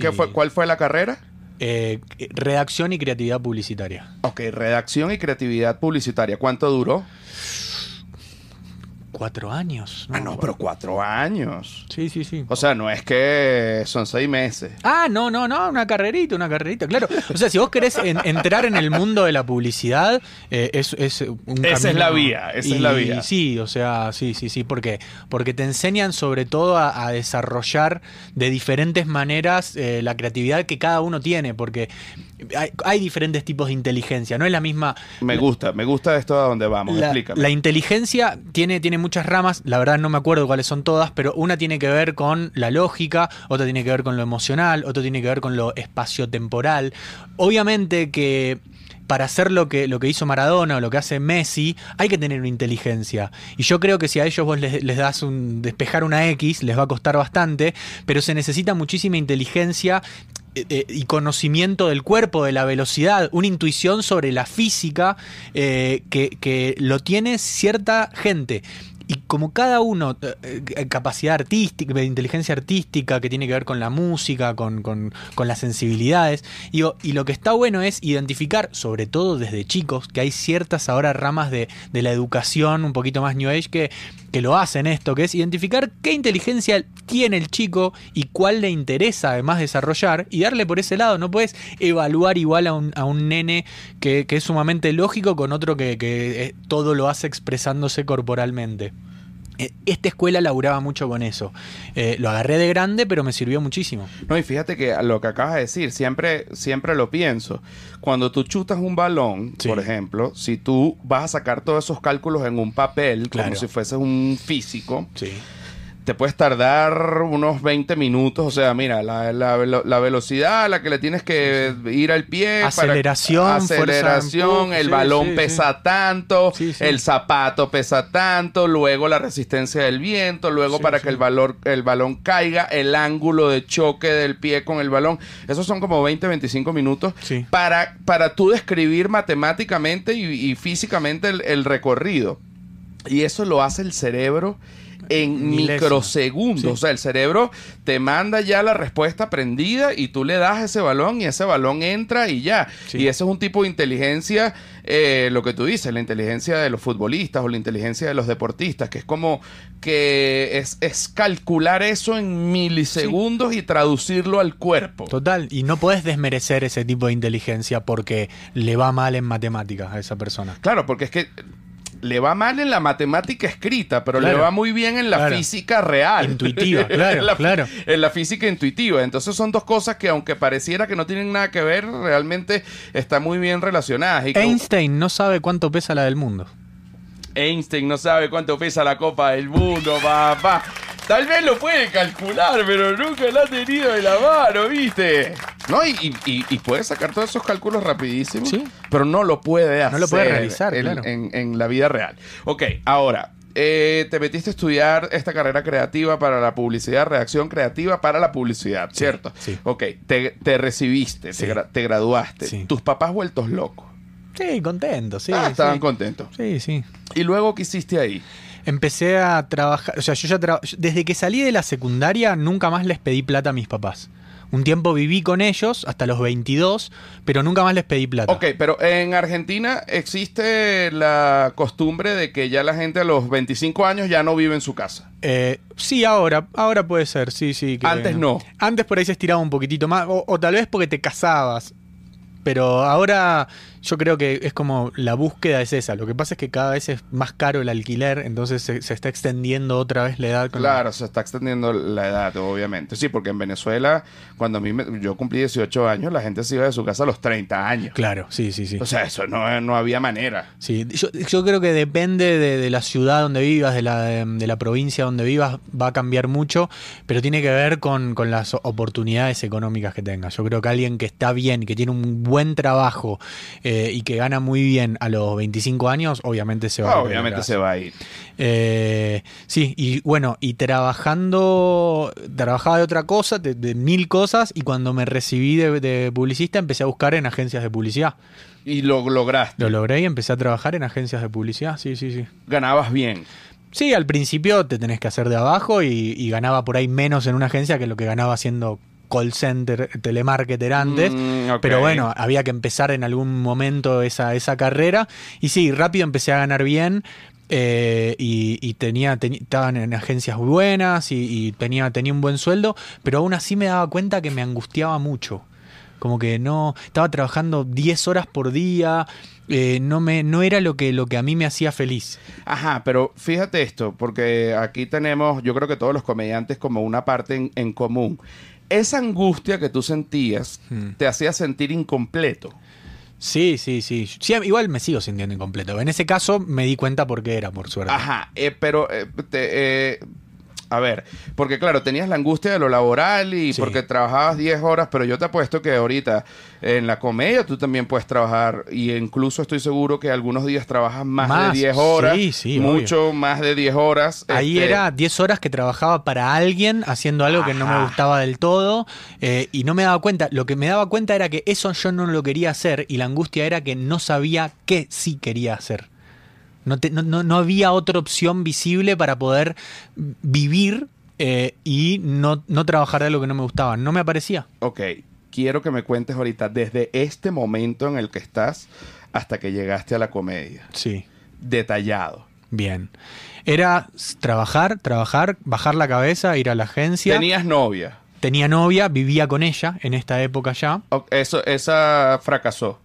¿Qué Y- fue, ¿Cuál fue la carrera? Eh, redacción y creatividad publicitaria. Ok, redacción y creatividad publicitaria. ¿Cuánto duró? Cuatro años. Ah, no, pero cuatro años. Sí, sí, sí. O sea, no es que son seis meses. Ah, no, no, no, una carrerita, una carrerita, claro. O sea, si vos querés en- entrar en el mundo de la publicidad, eh, es, es un Esa es la vía, esa es la vía. Sí, o sea, sí, sí, sí, porque porque te enseñan sobre todo a, a desarrollar de diferentes maneras eh, la creatividad que cada uno tiene, porque hay, hay diferentes tipos de inteligencia, no es la misma. Me gusta, me gusta esto a donde vamos. La, Explícame. la inteligencia tiene, tiene muchas ramas, la verdad no me acuerdo cuáles son todas, pero una tiene que ver con la lógica, otra tiene que ver con lo emocional, otra tiene que ver con lo espaciotemporal. Obviamente que para hacer lo que, lo que hizo Maradona o lo que hace Messi, hay que tener una inteligencia. Y yo creo que si a ellos vos les, les das un despejar una X, les va a costar bastante, pero se necesita muchísima inteligencia eh, eh, y conocimiento del cuerpo, de la velocidad, una intuición sobre la física eh, que, que lo tiene cierta gente. Y como cada uno, capacidad artística, de inteligencia artística que tiene que ver con la música, con, con- las sensibilidades, y lo que está bueno es identificar, sobre todo desde chicos, que hay ciertas ahora ramas de, de la educación un poquito más New Age que, que lo hacen esto, que es identificar qué inteligencia tiene el chico y cuál le interesa además desarrollar y darle por ese lado. No puedes evaluar igual a un, a un nene que, que es sumamente lógico con otro que, que, eh, todo lo hace expresándose corporalmente. Eh, Esta escuela laburaba mucho con eso. Eh, lo agarré de grande, pero me sirvió muchísimo. No, y fíjate que lo que acabas de decir, siempre, siempre lo pienso. Cuando tú chutas un balón, Sí. por ejemplo, si tú vas a sacar todos esos cálculos en un papel, Claro. como si fueses un físico, Sí. Te puedes tardar unos 20 minutos. O sea, mira, la, la velo- la velocidad a la que le tienes que ir al pie. para- Aceleración, fuerza, aceleración, el sí, balón sí, pesa tanto, Sí, el zapato pesa tanto, luego la resistencia del viento, luego para que el, valor, el balón caiga, el ángulo de choque del pie con el balón. Esos son como 20, 25 minutos para, para tú describir matemáticamente y, y físicamente el, el recorrido. Y eso lo hace el cerebro en Milésima. microsegundos. Sí. O sea, el cerebro te manda ya la respuesta prendida y tú le das ese balón y ese balón entra y ya. Sí. Y ese es un tipo de inteligencia, eh, lo que tú dices, la inteligencia de los futbolistas o la inteligencia de los deportistas, que es como que es, es calcular eso en milisegundos y traducirlo al cuerpo. Total, y no podés desmerecer ese tipo de inteligencia porque le va mal en matemáticas a esa persona. Claro, porque es que le va mal en la matemática escrita, pero le va muy bien en la Claro. física real. Intuitiva, (laughs) claro, en la, claro. En la física intuitiva. Entonces son dos cosas que aunque pareciera que no tienen nada que ver, realmente están muy bien relacionadas. Y como- Einstein no sabe cuánto pesa la del mundo. Einstein no sabe cuánto pesa la Copa del Mundo, papá. Tal vez lo puede calcular, pero nunca lo ha tenido de la mano, ¿viste? No, y, y- y- y puede sacar todos esos cálculos rapidísimos, Sí. pero no lo puede hacer. No lo puede realizar, en, claro. en- en la vida real. Ok, ahora, eh, te metiste a estudiar esta carrera creativa para la publicidad, redacción creativa para la publicidad, ¿cierto? sí. Ok, te, te recibiste, Sí. te, gra- te graduaste. Sí. Tus papás vueltos locos. Sí, contento, sí. ah, estaban sí. contentos. Sí, sí. ¿Y luego qué hiciste ahí? Empecé a trabajar, o sea, yo ya tra- desde que salí de la secundaria nunca más les pedí plata a mis papás. Un tiempo viví con ellos hasta los 22, pero nunca más les pedí plata. Ok, pero en Argentina existe la costumbre de que ya la gente a los 25 años ya no vive en su casa. Eh, sí, ahora, ahora puede ser, sí, sí. que- Antes no. Antes por ahí se estiraba un poquitito más, o, o tal vez porque te casabas. Pero ahora yo creo que es como la búsqueda es esa. Lo que pasa es que cada vez es más caro el alquiler, entonces se, se está extendiendo otra vez la edad. con- Claro, se está extendiendo la edad, obviamente. Sí, porque en Venezuela, cuando a mí me- yo cumplí 18 años, la gente se iba de su casa a los 30 años. Claro, sí, sí, sí. O sea, eso no, no había manera. Sí, yo, yo creo que depende de, de la ciudad donde vivas, de la, de, de la provincia donde vivas, va a cambiar mucho, pero tiene que ver con, con las oportunidades económicas que tengas. Yo creo que alguien que está bien, que tiene un buen trabajo eh, y que gana muy bien a los 25 años, obviamente se va a ir la obviamente se va a ir. Eh, sí, y bueno, y trabajando, trabajaba de otra cosa, de, de mil cosas, y cuando me recibí de, de publicista empecé a buscar en agencias de publicidad. Y lo lograste. Lo logré y empecé a trabajar en agencias de publicidad, sí, sí, sí. Ganabas bien. Sí, al principio te tenés que hacer de abajo y, y ganaba por ahí menos en una agencia que lo que ganaba haciendo call center, telemarketer antes. Mm. Pero bueno, había que empezar en algún momento esa, esa carrera. Y sí, rápido empecé a ganar bien. eh, y, y tenía, estaban en agencias muy buenas y, y tenía, tenía un buen sueldo, pero aún así me daba cuenta que me angustiaba mucho. Como que no, estaba trabajando 10 horas por día, eh, no, me, no era lo que, lo que a mí me hacía feliz. Ajá, pero fíjate esto, porque aquí tenemos, yo creo que todos los comediantes como una parte en, en común. Esa angustia que tú sentías Hmm. te hacía sentir incompleto. Sí, sí, sí, Sí, Igual me sigo sintiendo incompleto. En ese caso me di cuenta porque era, por suerte. Ajá, eh, pero eh, te- eh, a ver, porque claro, tenías la angustia de lo laboral y Sí. porque trabajabas 10 horas, pero yo te apuesto que ahorita en la comedia tú también puedes trabajar y incluso estoy seguro que algunos días trabajas más, Más, de 10 horas, sí, sí, mucho más de 10 horas. Ahí este, era 10 horas que trabajaba para alguien haciendo algo que no me gustaba del todo eh, y no me daba cuenta. Lo que me daba cuenta era que eso yo no lo quería hacer y la angustia era que no sabía qué sí quería hacer. No, te- no, no- no había otra opción visible para poder vivir eh, y no, no trabajar de lo que no me gustaba. No me aparecía. Ok, quiero que me cuentes ahorita desde este momento en el que estás hasta que llegaste a la comedia. Sí. Detallado. Bien. Era trabajar, trabajar, bajar la cabeza, ir a la agencia. Tenías novia. Tenía novia, vivía con ella en esta época ya. Eso, esa fracasó.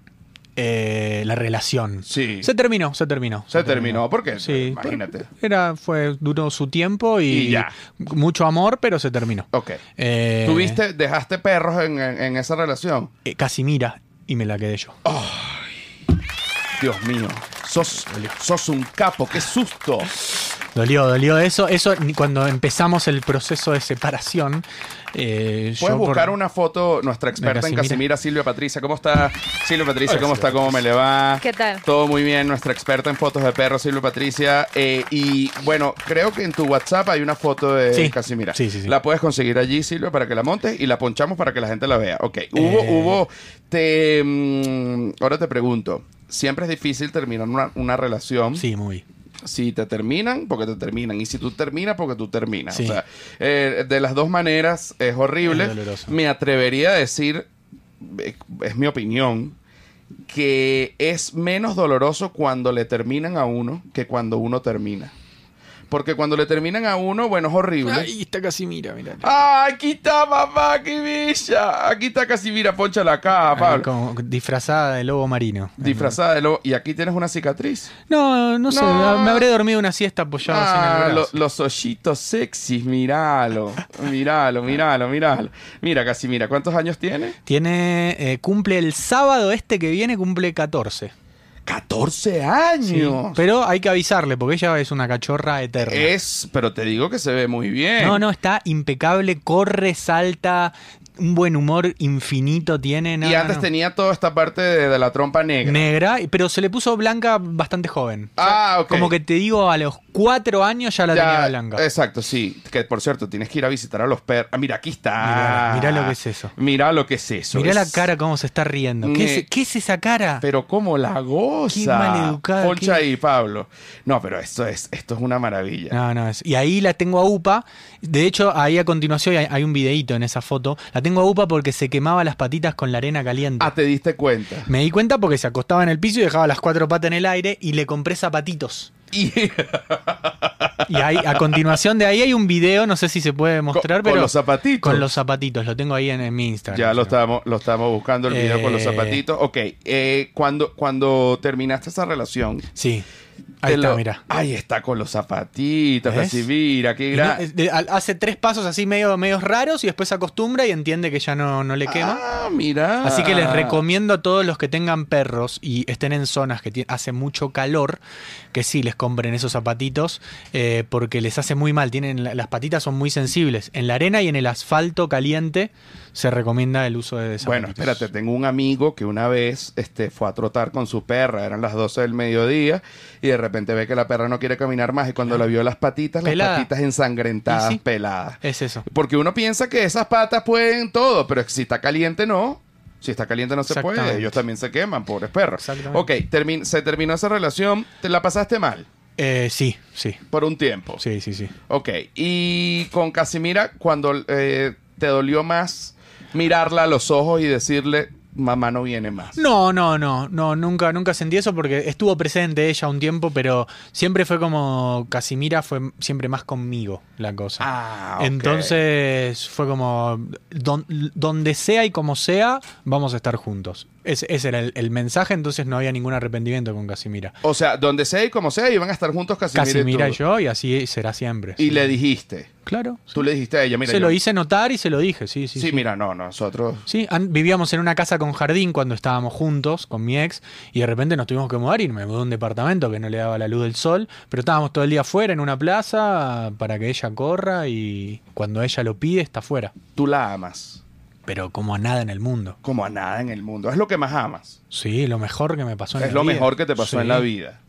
Eh, la relación. Sí. Se terminó, se terminó. Se terminó, ¿por qué? Sí, Imagínate. Era, fue, duró su tiempo y, Y ya. mucho amor, pero se terminó. Ok. Eh, ¿Tuviste, dejaste perros en, en- en esa relación? eh, Casimira y me la quedé yo. Dios mío. Sos, sos un capo, qué susto. Dolió, dolió eso. Eso ni cuando empezamos el proceso de separación. eh, Puedes yo por- buscar una foto, nuestra experta en Casimira. Silvia Patricia. ¿Cómo está? Silvia Patricia, ¿cómo está? ¿Cómo me le va? ¿Qué tal? Todo muy bien, nuestra experta en fotos de perros, Silvia Patricia. Eh, y bueno, creo que en tu WhatsApp hay una foto de Sí. Casimira. Sí, sí, sí. La puedes conseguir allí, Silvia, para que la montes y la ponchamos para que la gente la vea. Ok, hubo, Eh. hubo, te, mm, ahora te pregunto, siempre es difícil terminar una, una relación. Sí, muy. Si te terminan, porque te terminan. Y si tú terminas, porque tú terminas. Sí. O sea, eh, de las dos maneras es horrible. Es. Me atrevería a decir, eh, es mi opinión, que es menos doloroso cuando le terminan a uno que cuando uno termina. Porque cuando le terminan a uno, bueno, es horrible. Ahí está Casimira, mira. ¡Ah, aquí está, papá! ¡Qué bella! Aquí está Casimira, ponchala acá, Pablo. Como disfrazada de lobo marino. Disfrazada de lobo. Y aquí tienes una cicatriz. No, no sé, me habré dormido una siesta apoyado así en Ah, el lo- brazo. los hoyitos sexys, míralo. Míralo, míralo, míralo. Mira, Casimira, ¿cuántos años tiene? Tiene, eh, cumple el sábado este que viene, cumple 14. 14 años. Pero hay que avisarle porque ella es una cachorra eterna. Es, pero te digo que se ve muy bien. No, no, está impecable, corre, salta, un buen humor infinito tiene. no, y antes no. tenía toda esta parte de, de la trompa negra. negra, pero se le puso blanca bastante joven. O sea, Ah, ok. Como que te digo, a los cuatro años ya la Ya, tenía blanca. Exacto, sí. Que por cierto, tienes que ir a visitar a los perros. Ah, mira, aquí está. Mirá, mirá lo que es eso. Mira lo que es eso. Mirá la cara cómo se está riendo. ¿Qué, es, qué es esa cara? Pero cómo la goza. Qué maleducada, Poncha qué- ahí, Pablo. No, pero esto es, esto es una maravilla. No, no, es- y ahí la tengo a UPA. De hecho, ahí a continuación hay, hay un videíto en esa foto. La tengo a UPA porque se quemaba las patitas con la arena caliente. Ah, te diste cuenta. Me di cuenta porque se acostaba en el piso y dejaba las cuatro patas en el aire y le compré zapatitos. Y Y ahí, a continuación de ahí hay un video, no sé si se puede mostrar, con, pero con los zapatitos. con los zapatitos, lo tengo ahí en, en mi Instagram. Ya lo estamos, lo estamos buscando el video con los Eh. zapatitos. Ok, eh, cuando, cuando terminaste esa relación. Sí. Ahí está, lo- mira. Ahí está con los zapatitos, ¿Ves? así, mira, qué no- gran. al- hace tres pasos así medio, medios raros y después se acostumbra y entiende que ya no, no le quema. Ah, mira. Así que les recomiendo a todos los que tengan perros y estén en zonas que hace mucho calor, que sí les compren esos zapatitos, eh, porque les hace muy mal. Tienen la- las patitas son muy sensibles. En la arena y en el asfalto caliente se recomienda el uso de zapatitos. Bueno, espérate, tengo un amigo que una vez este, fue a trotar con su perra, eran las 12 del mediodía, y de repente ve que la perra no quiere caminar más, y cuando le vio las patitas, Pelada. las patitas ensangrentadas, Y sí. peladas. Es eso. Porque uno piensa que esas patas pueden todo, pero si está caliente no. Si está caliente no se puede. Ellos también se queman, pobres perros. Exactamente. Ok, se terminó esa relación, te la pasaste mal Eh, sí, sí. por un tiempo. Sí, sí, sí. Ok, y con Casimira, cuando eh, te dolió más mirarla a los ojos y decirle, mamá no viene más. No, no, no, no, nunca, nunca sentí eso porque estuvo presente ella un tiempo, pero siempre fue como Casimira fue siempre más conmigo la cosa. Ah. Entonces fue como don- donde sea y como sea, vamos a estar juntos. Ese, ese era el, el mensaje, entonces no había ningún arrepentimiento con Casimira. O sea, donde sea y como sea, iban a estar juntos Casimira, Casimira y y yo, y así será siempre. Y sí. le dijiste. Claro. Tú le dijiste a ella, mira. se yo- lo hice notar y se lo dije, sí, sí. Sí, sí. mira, no, nosotros. Sí, vivíamos en una casa con jardín cuando estábamos juntos con mi ex y de repente nos tuvimos que mudar y me mudé a un departamento que no le daba la luz del sol, pero estábamos todo el día afuera en una plaza para que ella corra y cuando ella lo pide está afuera. Tú la amas. Pero como a nada en el mundo. Como a nada en el mundo. Es lo que más amas. Sí, lo mejor que me pasó en es la lo vida. mejor que te pasó Sí. en la vida.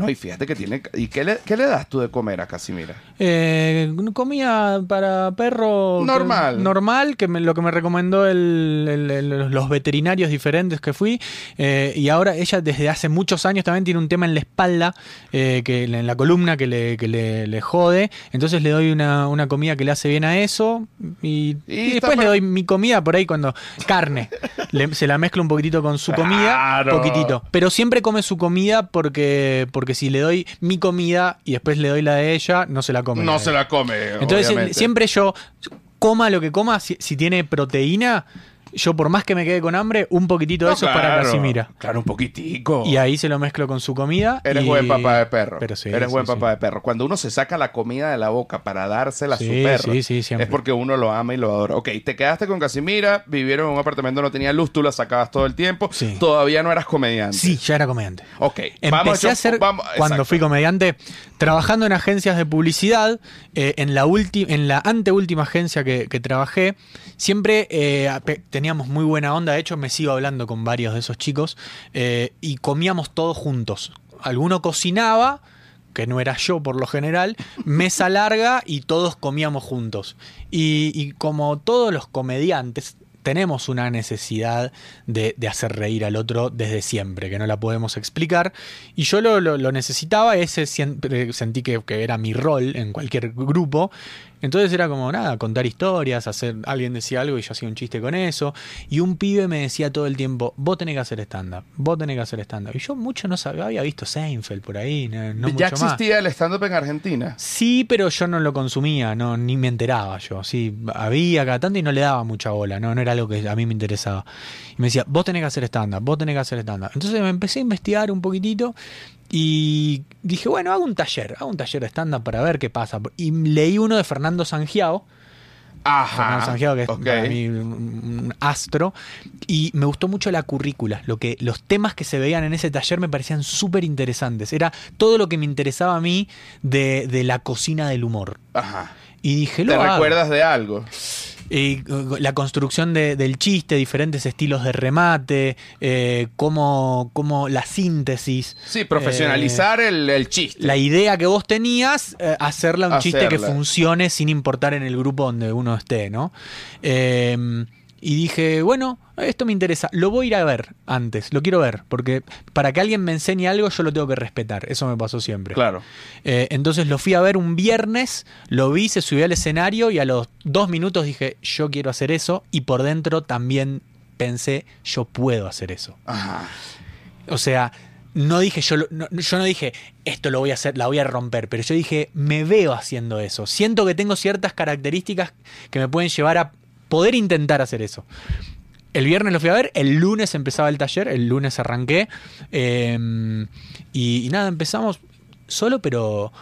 No, y fíjate que tiene. ¿Y qué le, qué le das tú de comer a Casimira? Eh, comida para perro que- Normal. normal, que me- lo que me recomendó el- el- el- los veterinarios diferentes que fui. eh, y ahora ella desde hace muchos años también tiene un tema en la espalda, eh, que en la columna que le, que le, le jode. Entonces le doy una, una comida que le hace bien a eso. Y, Y y está después le doy mi comida por ahí cuando. Carne. Le- se la mezclo un poquitito con su comida. Claro. Poquitito. Pero siempre come su comida porque, porque si le doy mi comida y después le doy la de ella, no se la come. No la se la come. Entonces obviamente. siempre yo coma lo que coma, si, si tiene proteína, yo por más que me quede con hambre, un poquitito de No, eso es para claro, Casimira. Claro, un poquitico. Y ahí se lo mezclo con su comida. Eres y- buen papá de perro. Pero sí, Eres sí, buen sí. papá de perro. Cuando uno se saca la comida de la boca para dársela a su perro, sí, sí, siempre. es porque uno lo ama y lo adora. Ok, te quedaste con Casimira, vivieron en un apartamento, no tenía luz, tú la sacabas todo el tiempo. Sí. Todavía no eras comediante. Sí, ya era comediante. Ok, Empecé a hacer, vamos- cuando fui comediante, trabajando en agencias de publicidad, eh, en, la ulti- en la anteúltima agencia que, trabajé, siempre eh, teníamos muy buena onda, de hecho me sigo hablando con varios de esos chicos, eh, y comíamos todos juntos. Alguno cocinaba, que no era yo por lo general, mesa larga y todos comíamos juntos. Y como todos los comediantes, tenemos una necesidad de, hacer reír al otro desde siempre, que no la podemos explicar. Y yo lo, lo- lo necesitaba, ese siempre sentí que, que era mi rol en cualquier grupo. Entonces era como nada, contar historias, hacer, alguien decía algo y yo hacía un chiste con eso. Y un pibe me decía todo el tiempo, vos tenés que hacer stand-up, vos tenés que hacer stand-up. Y yo mucho no sabía, había visto Seinfeld por ahí, no, no ¿Ya mucho más. existía el stand-up en Argentina? Sí, pero yo no lo consumía, no, ni me enteraba yo. Sí, había cada tanto y no le daba mucha bola, no, no era algo que a mí me interesaba. Y me decía, vos tenés que hacer stand-up, vos tenés que hacer stand-up. Entonces me empecé a investigar un poquitito y dije, bueno, hago un taller, hago un taller de stand-up para ver qué pasa. Y leí uno de Fernando Sangiao, Fernando Ajá. Sangiao, que es ok. para mí un, un astro, y me gustó mucho la currícula, lo que, los temas que se veían en ese taller me parecían súper interesantes. Era todo lo que me interesaba a mí de, de la cocina del humor. Ajá. Y dije, lo ¿Te hago. recuerdas de algo? Y, uh, la construcción de- del chiste, diferentes estilos de remate, eh, cómo, cómo la síntesis. Sí, profesionalizar el, el chiste. Eh, La idea que vos tenías, eh, hacerla un chiste que funcione sin importar en el grupo donde uno esté, ¿no? Y dije, bueno, esto me interesa, lo voy a ir a ver antes, lo quiero ver, porque para que alguien me enseñe algo yo lo tengo que respetar, eso me pasó siempre. Claro. Eh, entonces lo fui a ver un viernes, lo vi, se subió al escenario y a los dos minutos dije, yo quiero hacer eso, y por dentro también pensé, yo puedo hacer eso. Ajá. O sea, no dije, yo, no, yo no dije, esto lo voy a hacer, la voy a romper, pero yo dije, me veo haciendo eso. Siento que tengo ciertas características que me pueden llevar a poder intentar hacer eso. El viernes lo fui a ver, el lunes empezaba el taller, el lunes arranqué. eh, y, y nada, empezamos solo, pero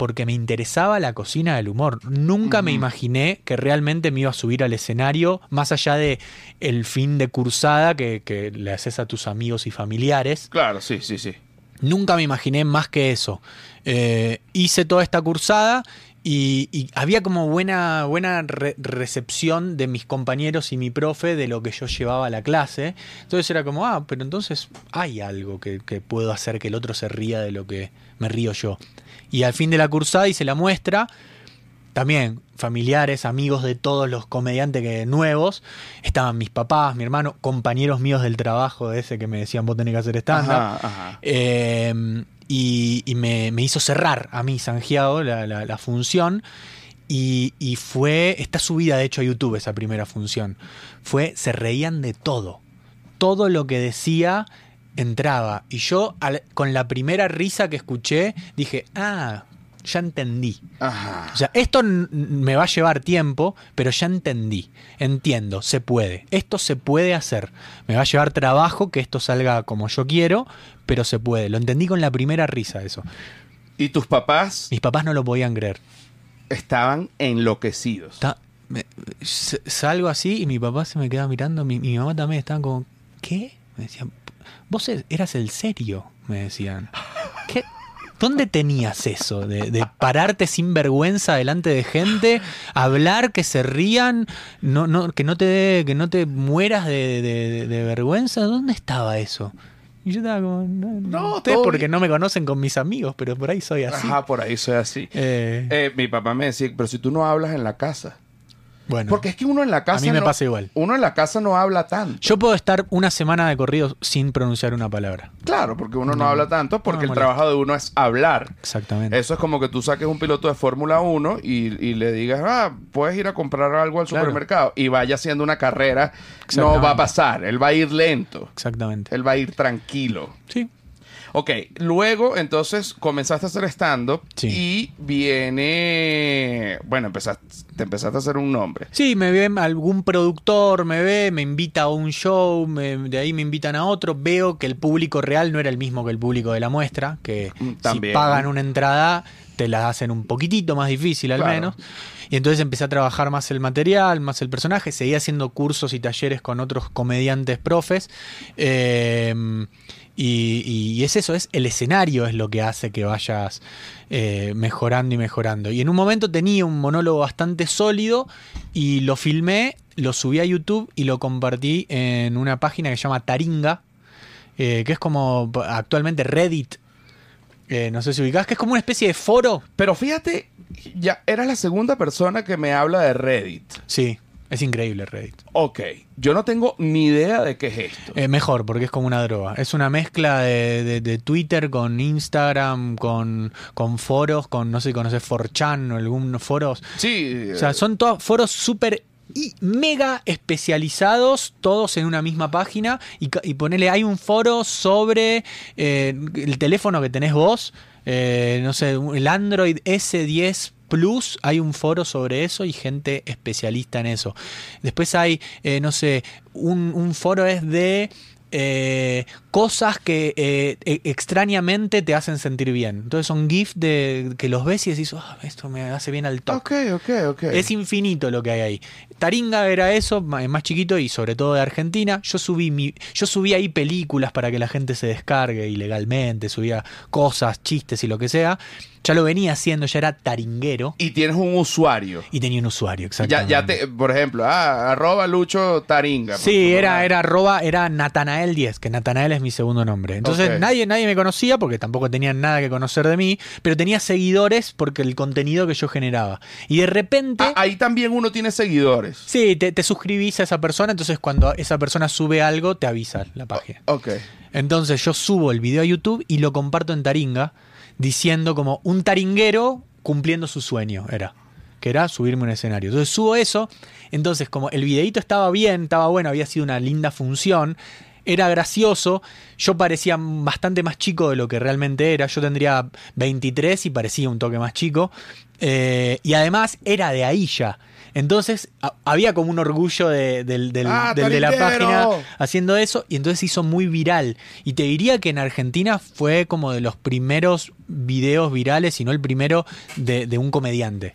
porque me interesaba la cocina del humor. Nunca me imaginé que realmente me iba a subir al escenario, más allá de el fin de cursada que, que le haces a tus amigos y familiares. Claro, sí, sí, sí. Nunca me imaginé más que eso. Eh, hice toda esta cursada y, y había como buena, buena re- recepción de mis compañeros y mi profe de lo que yo llevaba a la clase. Entonces era como, ah, pero entonces hay algo que, que puedo hacer que el otro se ría de lo que me río yo. Y al fin de la cursada hice la muestra. También familiares, amigos de todos los comediantes que, nuevos. Estaban mis papás, mi hermano, compañeros míos del trabajo de ese que me decían vos tenés que hacer stand-up. Ajá, ajá. Eh, y y me, me hizo cerrar a mí, Sangiao, la, la- función. Y, y fue, está subida de hecho a YouTube esa primera función. Fue, se reían de todo. Todo lo que decía entraba. Y yo, con la primera risa que escuché, dije, ah, ya entendí. Ajá. O sea, esto me va a llevar tiempo, pero ya entendí. Entiendo, se puede. Esto se puede hacer. Me va a llevar trabajo que esto salga como yo quiero, pero se puede. Lo entendí con la primera risa eso. Y tus papás Mis papás no lo podían creer. estaban enloquecidos. Ta- me- salgo así y mi papá se me queda mirando. Mi, mi mamá también estaba como, ¿qué? Me decían, vos e- eras el serio, me decían. (laughs) ¿Qué? ¿Dónde tenías eso? De, de pararte sin vergüenza delante de gente, hablar, que se rían, no, no, que no te que no te mueras de, de- de vergüenza. ¿Dónde estaba eso? Y yo estaba como, no, No, ustedes porque bien. no me conocen con mis amigos, pero por ahí soy así. Ajá, por ahí soy así. Eh, Eh, mi papá me decía, pero si tú no hablas en la casa. Bueno, Porque es que uno en la casa. a mí me no- pasa igual. Uno en la casa no habla tanto. Yo puedo estar una semana de corrido sin pronunciar una palabra. Claro, porque uno no, No, habla tanto, porque no el trabajo de uno es hablar. Exactamente. Eso es como que tú saques un piloto de Fórmula 1 y, y le digas, ah, puedes ir a comprar algo al Claro. supermercado y vaya haciendo una carrera. No va a pasar, él va a ir lento, Exactamente. él va a ir tranquilo. Sí. Ok, luego entonces comenzaste a hacer stand-up Sí. y viene, bueno, empezaste, te empezaste a hacer un nombre. Sí, me ve algún productor, me ve, me invita a un show, me- de ahí me invitan a otro, veo que el público real no era el mismo que el público de la muestra, que Mm, si pagan una entrada te la hacen un poquitito más difícil al Claro. menos. Y entonces empecé a trabajar más el material, más el personaje, seguía haciendo cursos y talleres con otros comediantes profes. eh, y, y es eso, es el escenario es lo que hace que vayas eh, mejorando y mejorando. Y en un momento tenía un monólogo bastante sólido y lo filmé, lo subí a YouTube y lo compartí en una página que se llama Taringa, eh, que es como actualmente Reddit. Eh, no sé si ubicás, que es como una especie de foro. Pero fíjate, ya eras la segunda persona que me habla de Reddit. Sí. Es increíble Reddit. Ok, yo no tengo ni idea de qué es esto. Eh, mejor, porque es como una droga. Es una mezcla de, de- de Twitter con Instagram, con, con foros, con, no sé si conoces 4chan o algún foros. sí, O sea, eh, son todos foros súper y mega especializados, todos en una misma página. Y, y ponele, hay un foro sobre eh, el teléfono que tenés vos, eh, no sé, el Android S10 Plus, hay un foro sobre eso y gente especialista en eso. Después hay, eh, no sé, un, un foro es de eh, cosas que eh, e- extrañamente te hacen sentir bien. Entonces son GIFs de que los ves y decís, "Ah, esto me hace bien al toque. ok, ok, ok. Es infinito lo que hay ahí. Taringa era eso, más chiquito y sobre todo de Argentina. Yo subí mi, yo subí ahí películas para que la gente se descargue ilegalmente, subía cosas, chistes y lo que sea. Ya lo venía haciendo, ya era taringuero y tienes un usuario. y tenía un usuario, Ya, exactamente. ya te, por ejemplo, ah, arroba Lucho Taringa. Sí, era, era arroba, era Natanael 10, que Natanael es mi segundo nombre. Entonces nadie, nadie me conocía porque tampoco tenían nada que conocer de mí, pero tenía seguidores porque el contenido que yo generaba. Y de repente... ah, ahí también uno tiene seguidores. Sí, te, te suscribís a esa persona, entonces cuando esa persona sube algo, te avisa la página. Ok. Entonces yo subo el video a YouTube y lo comparto en Taringa, diciendo como un taringuero cumpliendo su sueño, era. Que era subirme un escenario. Entonces subo eso, entonces como el videito estaba bien, estaba bueno, había sido una linda función, era gracioso, yo parecía bastante más chico de lo que realmente era, yo tendría 23 y parecía un toque más chico, eh, y además era de ahí ya. Entonces a- había como un orgullo de- del, del- Ah, del de la página haciendo eso y entonces se hizo muy viral. Y te diría que en Argentina fue como de los primeros videos virales, si no el primero de, de un comediante.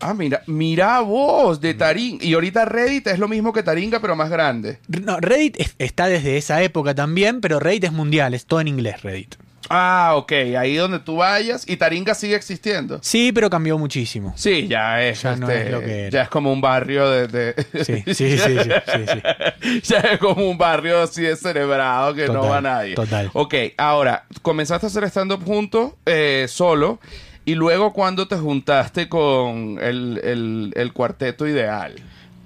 Ah, mira, mira vos, de Taringa. Y ahorita Reddit es lo mismo que Taringa, pero más grande. No, Reddit es- está desde esa época también, pero Reddit es mundial, es todo en inglés Reddit. Ah, ok, ahí donde tú vayas. Y Taringa sigue existiendo. Sí, pero cambió muchísimo. Sí, ya es. Ya no este, es lo que era. Ya es como un barrio de. de- Sí, sí, (laughs) sí, sí, sí, sí. (laughs) ya es como un barrio así de cerebrado que no va nadie. total. Ok, ahora, comenzaste a hacer stand-up juntos, eh, solo. Y luego, cuando te juntaste con el, el- el cuarteto ideal?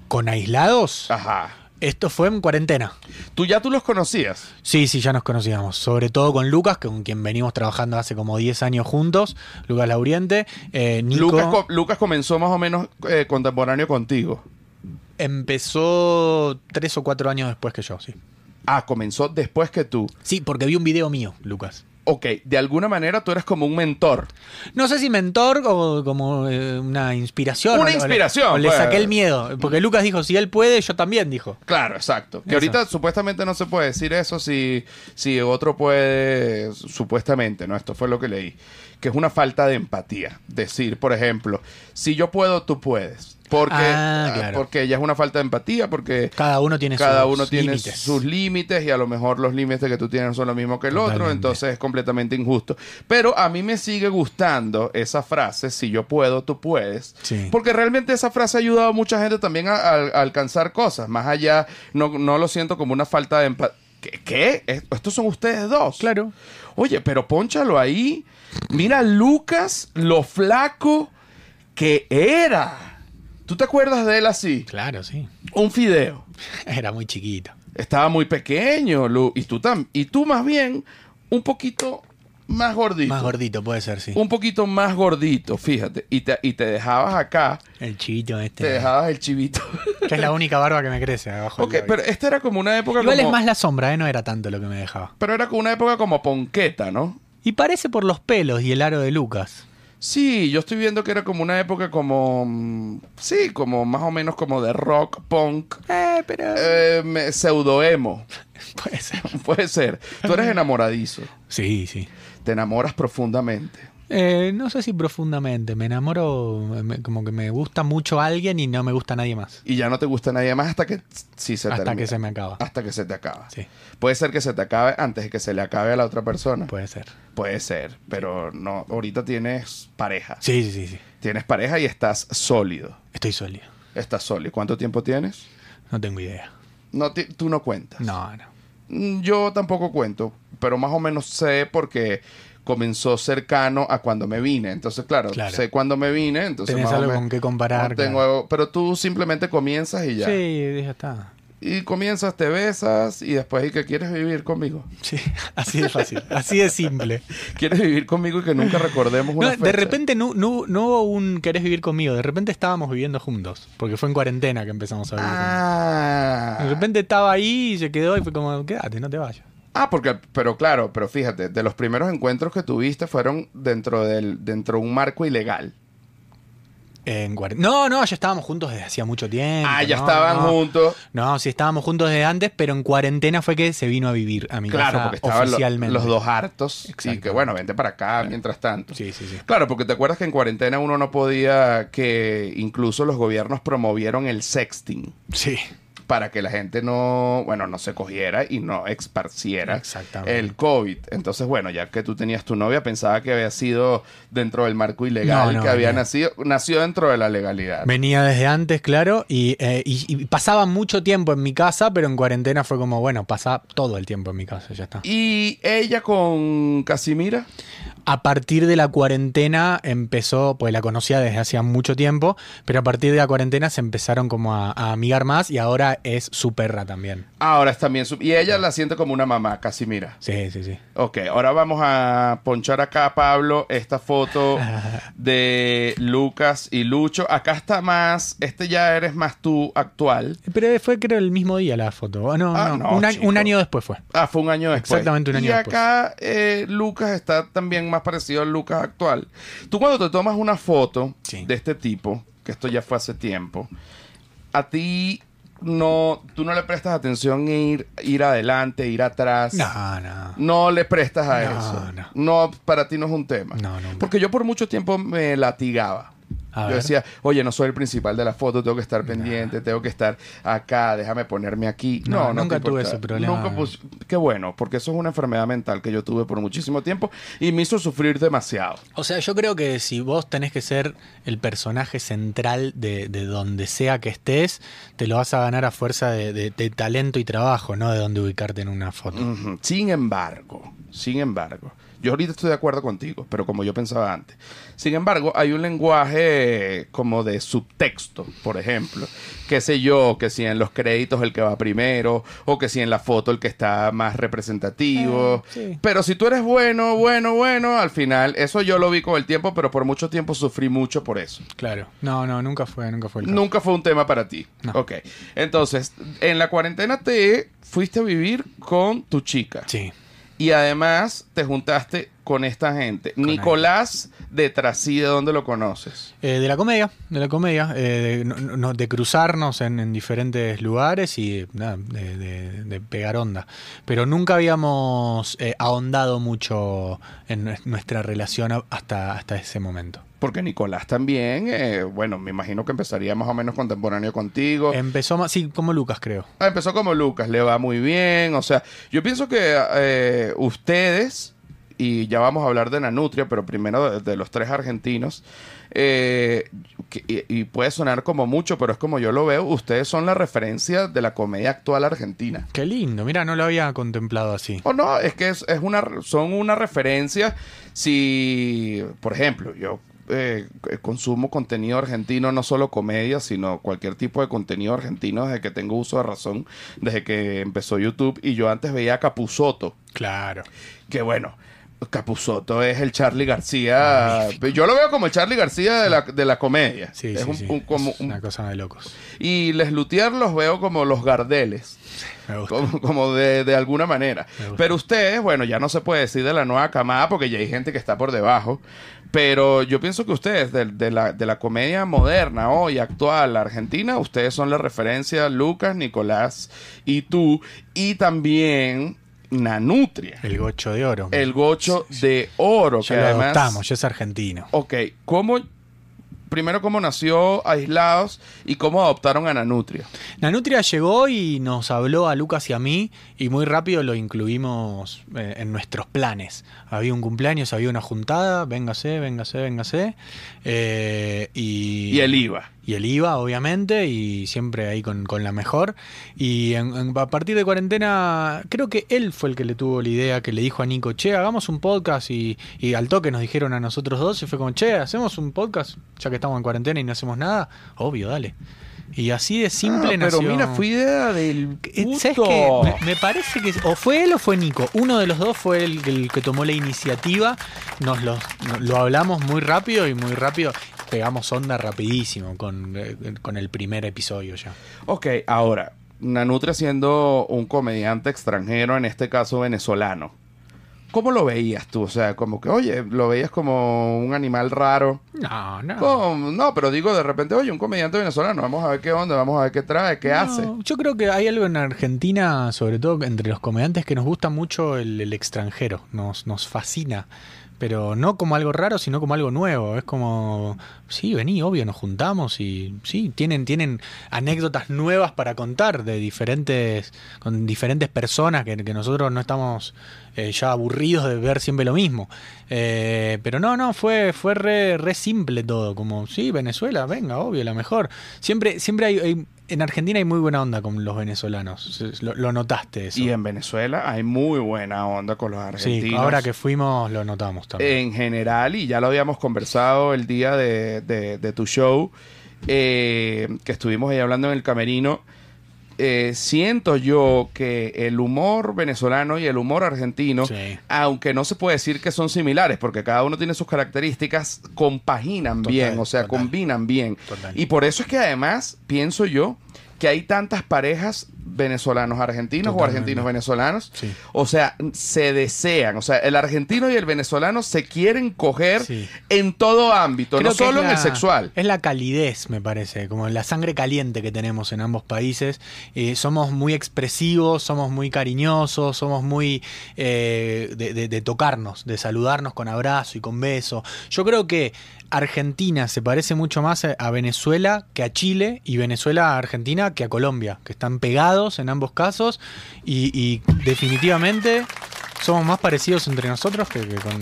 ¿Con aislados? Ajá. Esto fue en cuarentena. ¿Tú ya tú los conocías? Sí, sí, ya nos conocíamos. Sobre todo con Lucas, con quien venimos trabajando hace como 10 años juntos. Lucas Lauriente. Eh, Nico Lucas, co- Lucas comenzó más o menos eh, contemporáneo contigo. empezó 3 o 4 años después que yo, sí. Ah, comenzó después que tú. Sí, porque vi un video mío, Lucas. Ok, de alguna manera tú eres como un mentor. No sé si mentor o como eh, una inspiración. Una o inspiración, O le, pues. saqué el miedo. Porque Lucas dijo, si él puede, yo también, dijo. Claro, exacto. Que Eso. ahorita supuestamente no se puede decir eso si, si otro puede, supuestamente, ¿no? Esto fue lo que leí. Que es una falta de empatía. Decir, por ejemplo, si yo puedo, tú puedes. Porque, Ah, claro. porque ya es una falta de empatía, porque Cada uno tiene cada sus uno tiene límites. sus límites y a lo mejor los límites que tú tienes no son los mismos que el otro, entonces es completamente injusto. Pero a mí me sigue gustando esa frase, si yo puedo, tú puedes, Sí. porque realmente esa frase ha ayudado a mucha gente también a, a- a alcanzar cosas, más allá, no, no lo siento como una falta de empatía. ¿Qué? ¿Qué? ¿Es- ¿Estos son ustedes dos? Claro. Oye, pero ponchalo ahí. Mira Lucas, lo flaco que era. ¿Tú te acuerdas de él así? Claro, sí. Un fideo. (laughs) Era muy chiquito. Estaba muy pequeño, Lu. Y tú, tam y tú más bien un poquito más gordito. Más gordito puede ser, sí. Un poquito más gordito, fíjate. Y te, y te dejabas acá, El chivito te este. dejabas el chivito. (laughs) Que es la única barba que me crece abajo. ok, pero esta era como una época Igual como... es más la sombra, ¿eh? No era tanto lo que me dejaba. Pero era como una época como ponqueta, ¿no? Y parece por los pelos y el aro de Lucas. Sí, yo estoy viendo que era como una época como... mm, Sí, como más o menos como de rock, punk, Eh, pero... eh, me- pseudo-emo. (laughs) Puede ser. (laughs) Puede ser. Tú eres enamoradizo. Sí, sí. Te enamoras profundamente. Eh, no sé si profundamente. Me enamoro, me- como que me gusta mucho alguien y no me gusta nadie más. Y ya no te gusta nadie más hasta que sí se Hasta termina. que se me acaba. Hasta que se te acaba. Sí, Puede ser que se te acabe antes de que se le acabe a la otra persona. puede ser. Puede ser, pero no. Ahorita tienes pareja. Sí, sí, sí, sí. Tienes pareja y estás sólido. Estoy sólido. Estás sólido. ¿Cuánto tiempo tienes? No tengo idea. No tú no cuentas. No, no. Mm, Yo tampoco cuento, pero más o menos sé porque comenzó cercano a cuando me vine. Entonces, claro, Claro. sé cuándo me vine, entonces o algo con qué comparar. no tengo claro. algo- pero tú simplemente comienzas y ya. Sí, ya está. Y comienzas, te besas y después, ¿y que quieres vivir conmigo? Sí, (laughs) así de fácil, así de simple. ¿Quieres vivir conmigo y que nunca recordemos una No, de repente no, no, no hubo un querés vivir conmigo, de repente estábamos viviendo juntos, porque fue en cuarentena que empezamos a vivir juntos. Ah. De repente estaba ahí y se quedó y fue como, quédate, no te vayas. Ah, porque, pero claro, pero fíjate, de los primeros encuentros que tuviste fueron dentro del, dentro de un marco ilegal. En No, no, ya estábamos juntos desde hacía mucho tiempo. Ah, ya no, estaban no. juntos. No, sí estábamos juntos desde antes, pero en cuarentena fue que se vino a vivir a mi Claro, casa porque estaban oficialmente. los dos hartos. Y Exacto. que bueno, vente para acá mientras tanto. Sí, sí, sí. Claro, porque te acuerdas que en cuarentena uno no podía, que incluso los gobiernos promovieron el sexting Sí. Para que la gente no, bueno, no se cogiera y no esparciera el COVID. Entonces, bueno, ya que tú tenías tu novia, pensaba que había sido dentro del marco ilegal, No, no, que había nacido, nació dentro de la legalidad. Venía desde antes, claro, y, eh, y- y pasaba mucho tiempo en mi casa, pero en cuarentena fue como, bueno, pasa todo el tiempo en mi casa, ya está. Y ella con Casimira. A partir de la cuarentena empezó, pues la conocía desde hacía mucho tiempo, pero a partir de la cuarentena se empezaron como a, a amigar más y ahora es su perra también. Ahora es también su... Y ella la siente como una mamá, Casimira. Sí, sí, sí. Ok, ahora vamos a ponchar acá, Pablo, esta foto (laughs) de Lucas y Lucho. Acá está más, este ya eres más tú actual. Pero fue creo el mismo día la foto. Ah, No, Ah, no, no, un, año, chico. un año después fue. Ah, fue un año después. Exactamente un año y después. acá eh, Lucas está también más parecido al Lucas actual. Tú cuando te tomas una foto Sí. de este tipo, que esto ya fue hace tiempo, a ti no, tú no le prestas atención en ir, ir adelante, ir atrás. No, no. No le prestas a No, eso. no. No, para ti no es un tema. No, no. Porque yo por mucho tiempo me latigaba. A yo ver. decía, oye, no soy el principal de la foto, tengo que estar pendiente, tengo que estar acá, déjame ponerme aquí. No, No, no, nunca tuve ese problema. Nunca pus- Qué bueno, porque eso es una enfermedad mental que yo tuve por muchísimo tiempo y me hizo sufrir demasiado. O sea, yo creo que si vos tenés que ser el personaje central de, de donde sea que estés, te lo vas a ganar a fuerza de, de- de talento y trabajo, no de dónde ubicarte en una foto. Sin embargo, sin embargo, yo ahorita estoy de acuerdo contigo, pero como yo pensaba antes. Sin embargo, hay un lenguaje como de subtexto, por ejemplo. Qué sé yo, que si en los créditos el que va primero, o que si en la foto el que está más representativo. Eh, sí. Pero si tú eres bueno, bueno, bueno, al final, eso yo lo vi con el tiempo, pero por mucho tiempo sufrí mucho por eso. Claro. No, no, nunca fue, nunca fue el caso. Nunca fue un tema para ti. No. Ok. Entonces, en la cuarentena te fuiste a vivir con tu chica. Sí. Y además te juntaste con esta gente. Nicolás de Trasí, ¿de dónde lo conoces? Eh, de la comedia, de la comedia, eh, de, no- no- de cruzarnos en, en diferentes lugares y nada, de, de- de pegar onda. Pero nunca habíamos eh, ahondado mucho en nues- nuestra relación hasta, hasta ese momento. Porque Nicolás también, eh, bueno, me imagino que empezaría más o menos contemporáneo contigo. Empezó más, sí, como Lucas creo. Ah, empezó como Lucas, le va muy bien. O sea, yo pienso que eh, ustedes, y ya vamos a hablar de Nanutria, pero primero de, de los tres argentinos, eh, que- y, y puede sonar como mucho, pero es como yo lo veo, ustedes son la referencia de la comedia actual argentina. Qué lindo, mira, no lo había contemplado así. O no, es que es, es una, son una referencia si, por ejemplo, yo eh, consumo contenido argentino, no solo comedia, sino cualquier tipo de contenido argentino desde que tengo uso de razón, desde que empezó YouTube y yo antes veía a Capuzoto, Claro. que bueno. Capuzoto es el Charlie García. Yo lo veo como el Charlie García de la, de la comedia. Sí, es sí, un- sí. un- como Es un- una cosa de locos. y Les Luthier los veo como los Gardeles Me gusta. como, como de, de alguna manera. Pero ustedes, bueno, ya no se puede decir de la nueva camada porque ya hay gente que está por debajo. Pero yo pienso que ustedes, de, de la, de la comedia moderna, hoy, actual, argentina, ustedes son la referencia, Lucas, Nicolás y tú. Y también Nanutria, El gocho de oro. el gocho de oro, ya que lo además... adoptamos, ya es argentino. Ok, ¿cómo... Primero, cómo nació Aislados y cómo adoptaron a Nanutria. Nanutria llegó y nos habló a Lucas y a mí y muy rápido lo incluimos eh, en nuestros planes. Había un cumpleaños, había una juntada, véngase, véngase, véngase. eh, y, Y él iba. Y él iba, obviamente, y siempre ahí con, con la mejor. Y en- en- a partir de cuarentena, creo que él fue el que le tuvo la idea, que le dijo a Nico, che, hagamos un podcast. Y, y al toque nos dijeron a nosotros dos, y fue como, che, hacemos un podcast, ya que estamos en cuarentena y no hacemos nada. Obvio, dale. Y así de simple Ah, pero nació. mira, fue idea del Eh, ¿Sabes qué? Me, me parece que o fue él o fue Nico. Uno de los dos fue el, el que tomó la iniciativa. Nos lo, lo hablamos muy rápido y muy rápido pegamos onda rapidísimo con, eh, con el primer episodio ya. Ok, ahora, Nanutre siendo un comediante extranjero, en este caso venezolano, ¿cómo lo veías tú? O sea, como que, oye, lo veías como un animal raro. No, no. No, pero digo de repente, oye, un comediante venezolano, vamos a ver qué onda, vamos a ver qué trae, qué No, hace. Yo creo que hay algo en Argentina, sobre todo entre los comediantes, que nos gusta mucho el, el extranjero, nos, nos fascina. Pero no como algo raro, sino como algo nuevo. Es como, sí, vení, obvio, nos juntamos y sí, tienen, tienen anécdotas nuevas para contar de diferentes, con diferentes personas que, que nosotros no estamos eh, ya aburridos de ver siempre lo mismo. Eh, pero no, no, fue, fue re, re simple todo. Como, sí, Venezuela, venga, obvio, la mejor. Siempre, siempre hay, hay- en Argentina hay muy buena onda con los venezolanos. Lo, lo notaste eso. Y en Venezuela hay muy buena onda con los argentinos. sí, ahora que fuimos lo notamos también. en general, y ya lo habíamos conversado el día de, de- de tu show, eh, que estuvimos ahí hablando en el camerino, eh, siento yo que el humor venezolano y el humor argentino, Sí. aunque no se puede decir que son similares, porque cada uno tiene sus características, compaginan Total, bien, o sea, total. combinan bien. Total. Y por eso es que además, pienso yo, que hay tantas parejas venezolanos argentinos o argentinos venezolanos Sí. o sea, se desean. O sea, el argentino y el venezolano se quieren coger Sí. en todo ámbito, Creo no solo en el sexual. Es la calidez, me parece, como la sangre caliente que tenemos en ambos países. Eh, somos muy expresivos, somos muy cariñosos, somos muy eh, de, de- de tocarnos, de saludarnos con abrazo y con beso. Yo creo que Argentina se parece mucho más a Venezuela que a Chile y Venezuela a Argentina que a Colombia, que están pegados en ambos casos y, y definitivamente somos más parecidos entre nosotros que, que con...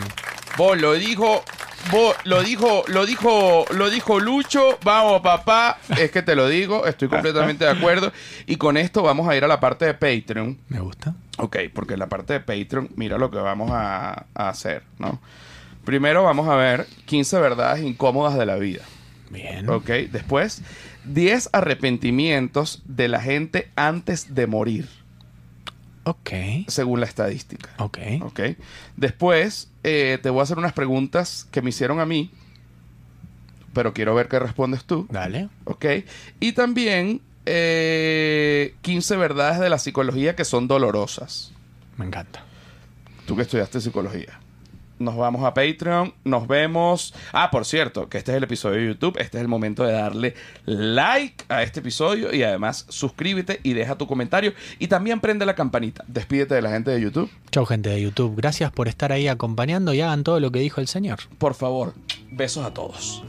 Vos lo dijo, vos lo dijo, lo dijo, lo dijo Lucho. Vamos, papá. Es que te lo digo, estoy completamente de acuerdo. Y con esto vamos a ir a la parte de Patreon. Me gusta. Ok, porque la parte de Patreon, mira lo que vamos a, a hacer, ¿no? Primero vamos a ver 15 verdades incómodas de la vida. Bien. Ok, después 10 arrepentimientos de la gente antes de morir, Ok. según la estadística. Ok. Ok. Después eh, te voy a hacer unas preguntas que me hicieron a mí, pero quiero ver qué respondes tú. Dale. Ok. Y también eh, 15 verdades de la psicología que son dolorosas. Me encanta. Tú que estudiaste psicología. Nos vamos a Patreon, nos vemos. Ah, por cierto, que este es el episodio de YouTube. Este es el momento de darle like a este episodio y además suscríbete y deja tu comentario. Y también prende la campanita. Despídete de la gente de YouTube. Chau gente de YouTube, gracias por estar ahí acompañando y hagan todo lo que dijo el señor. Por favor, besos a todos.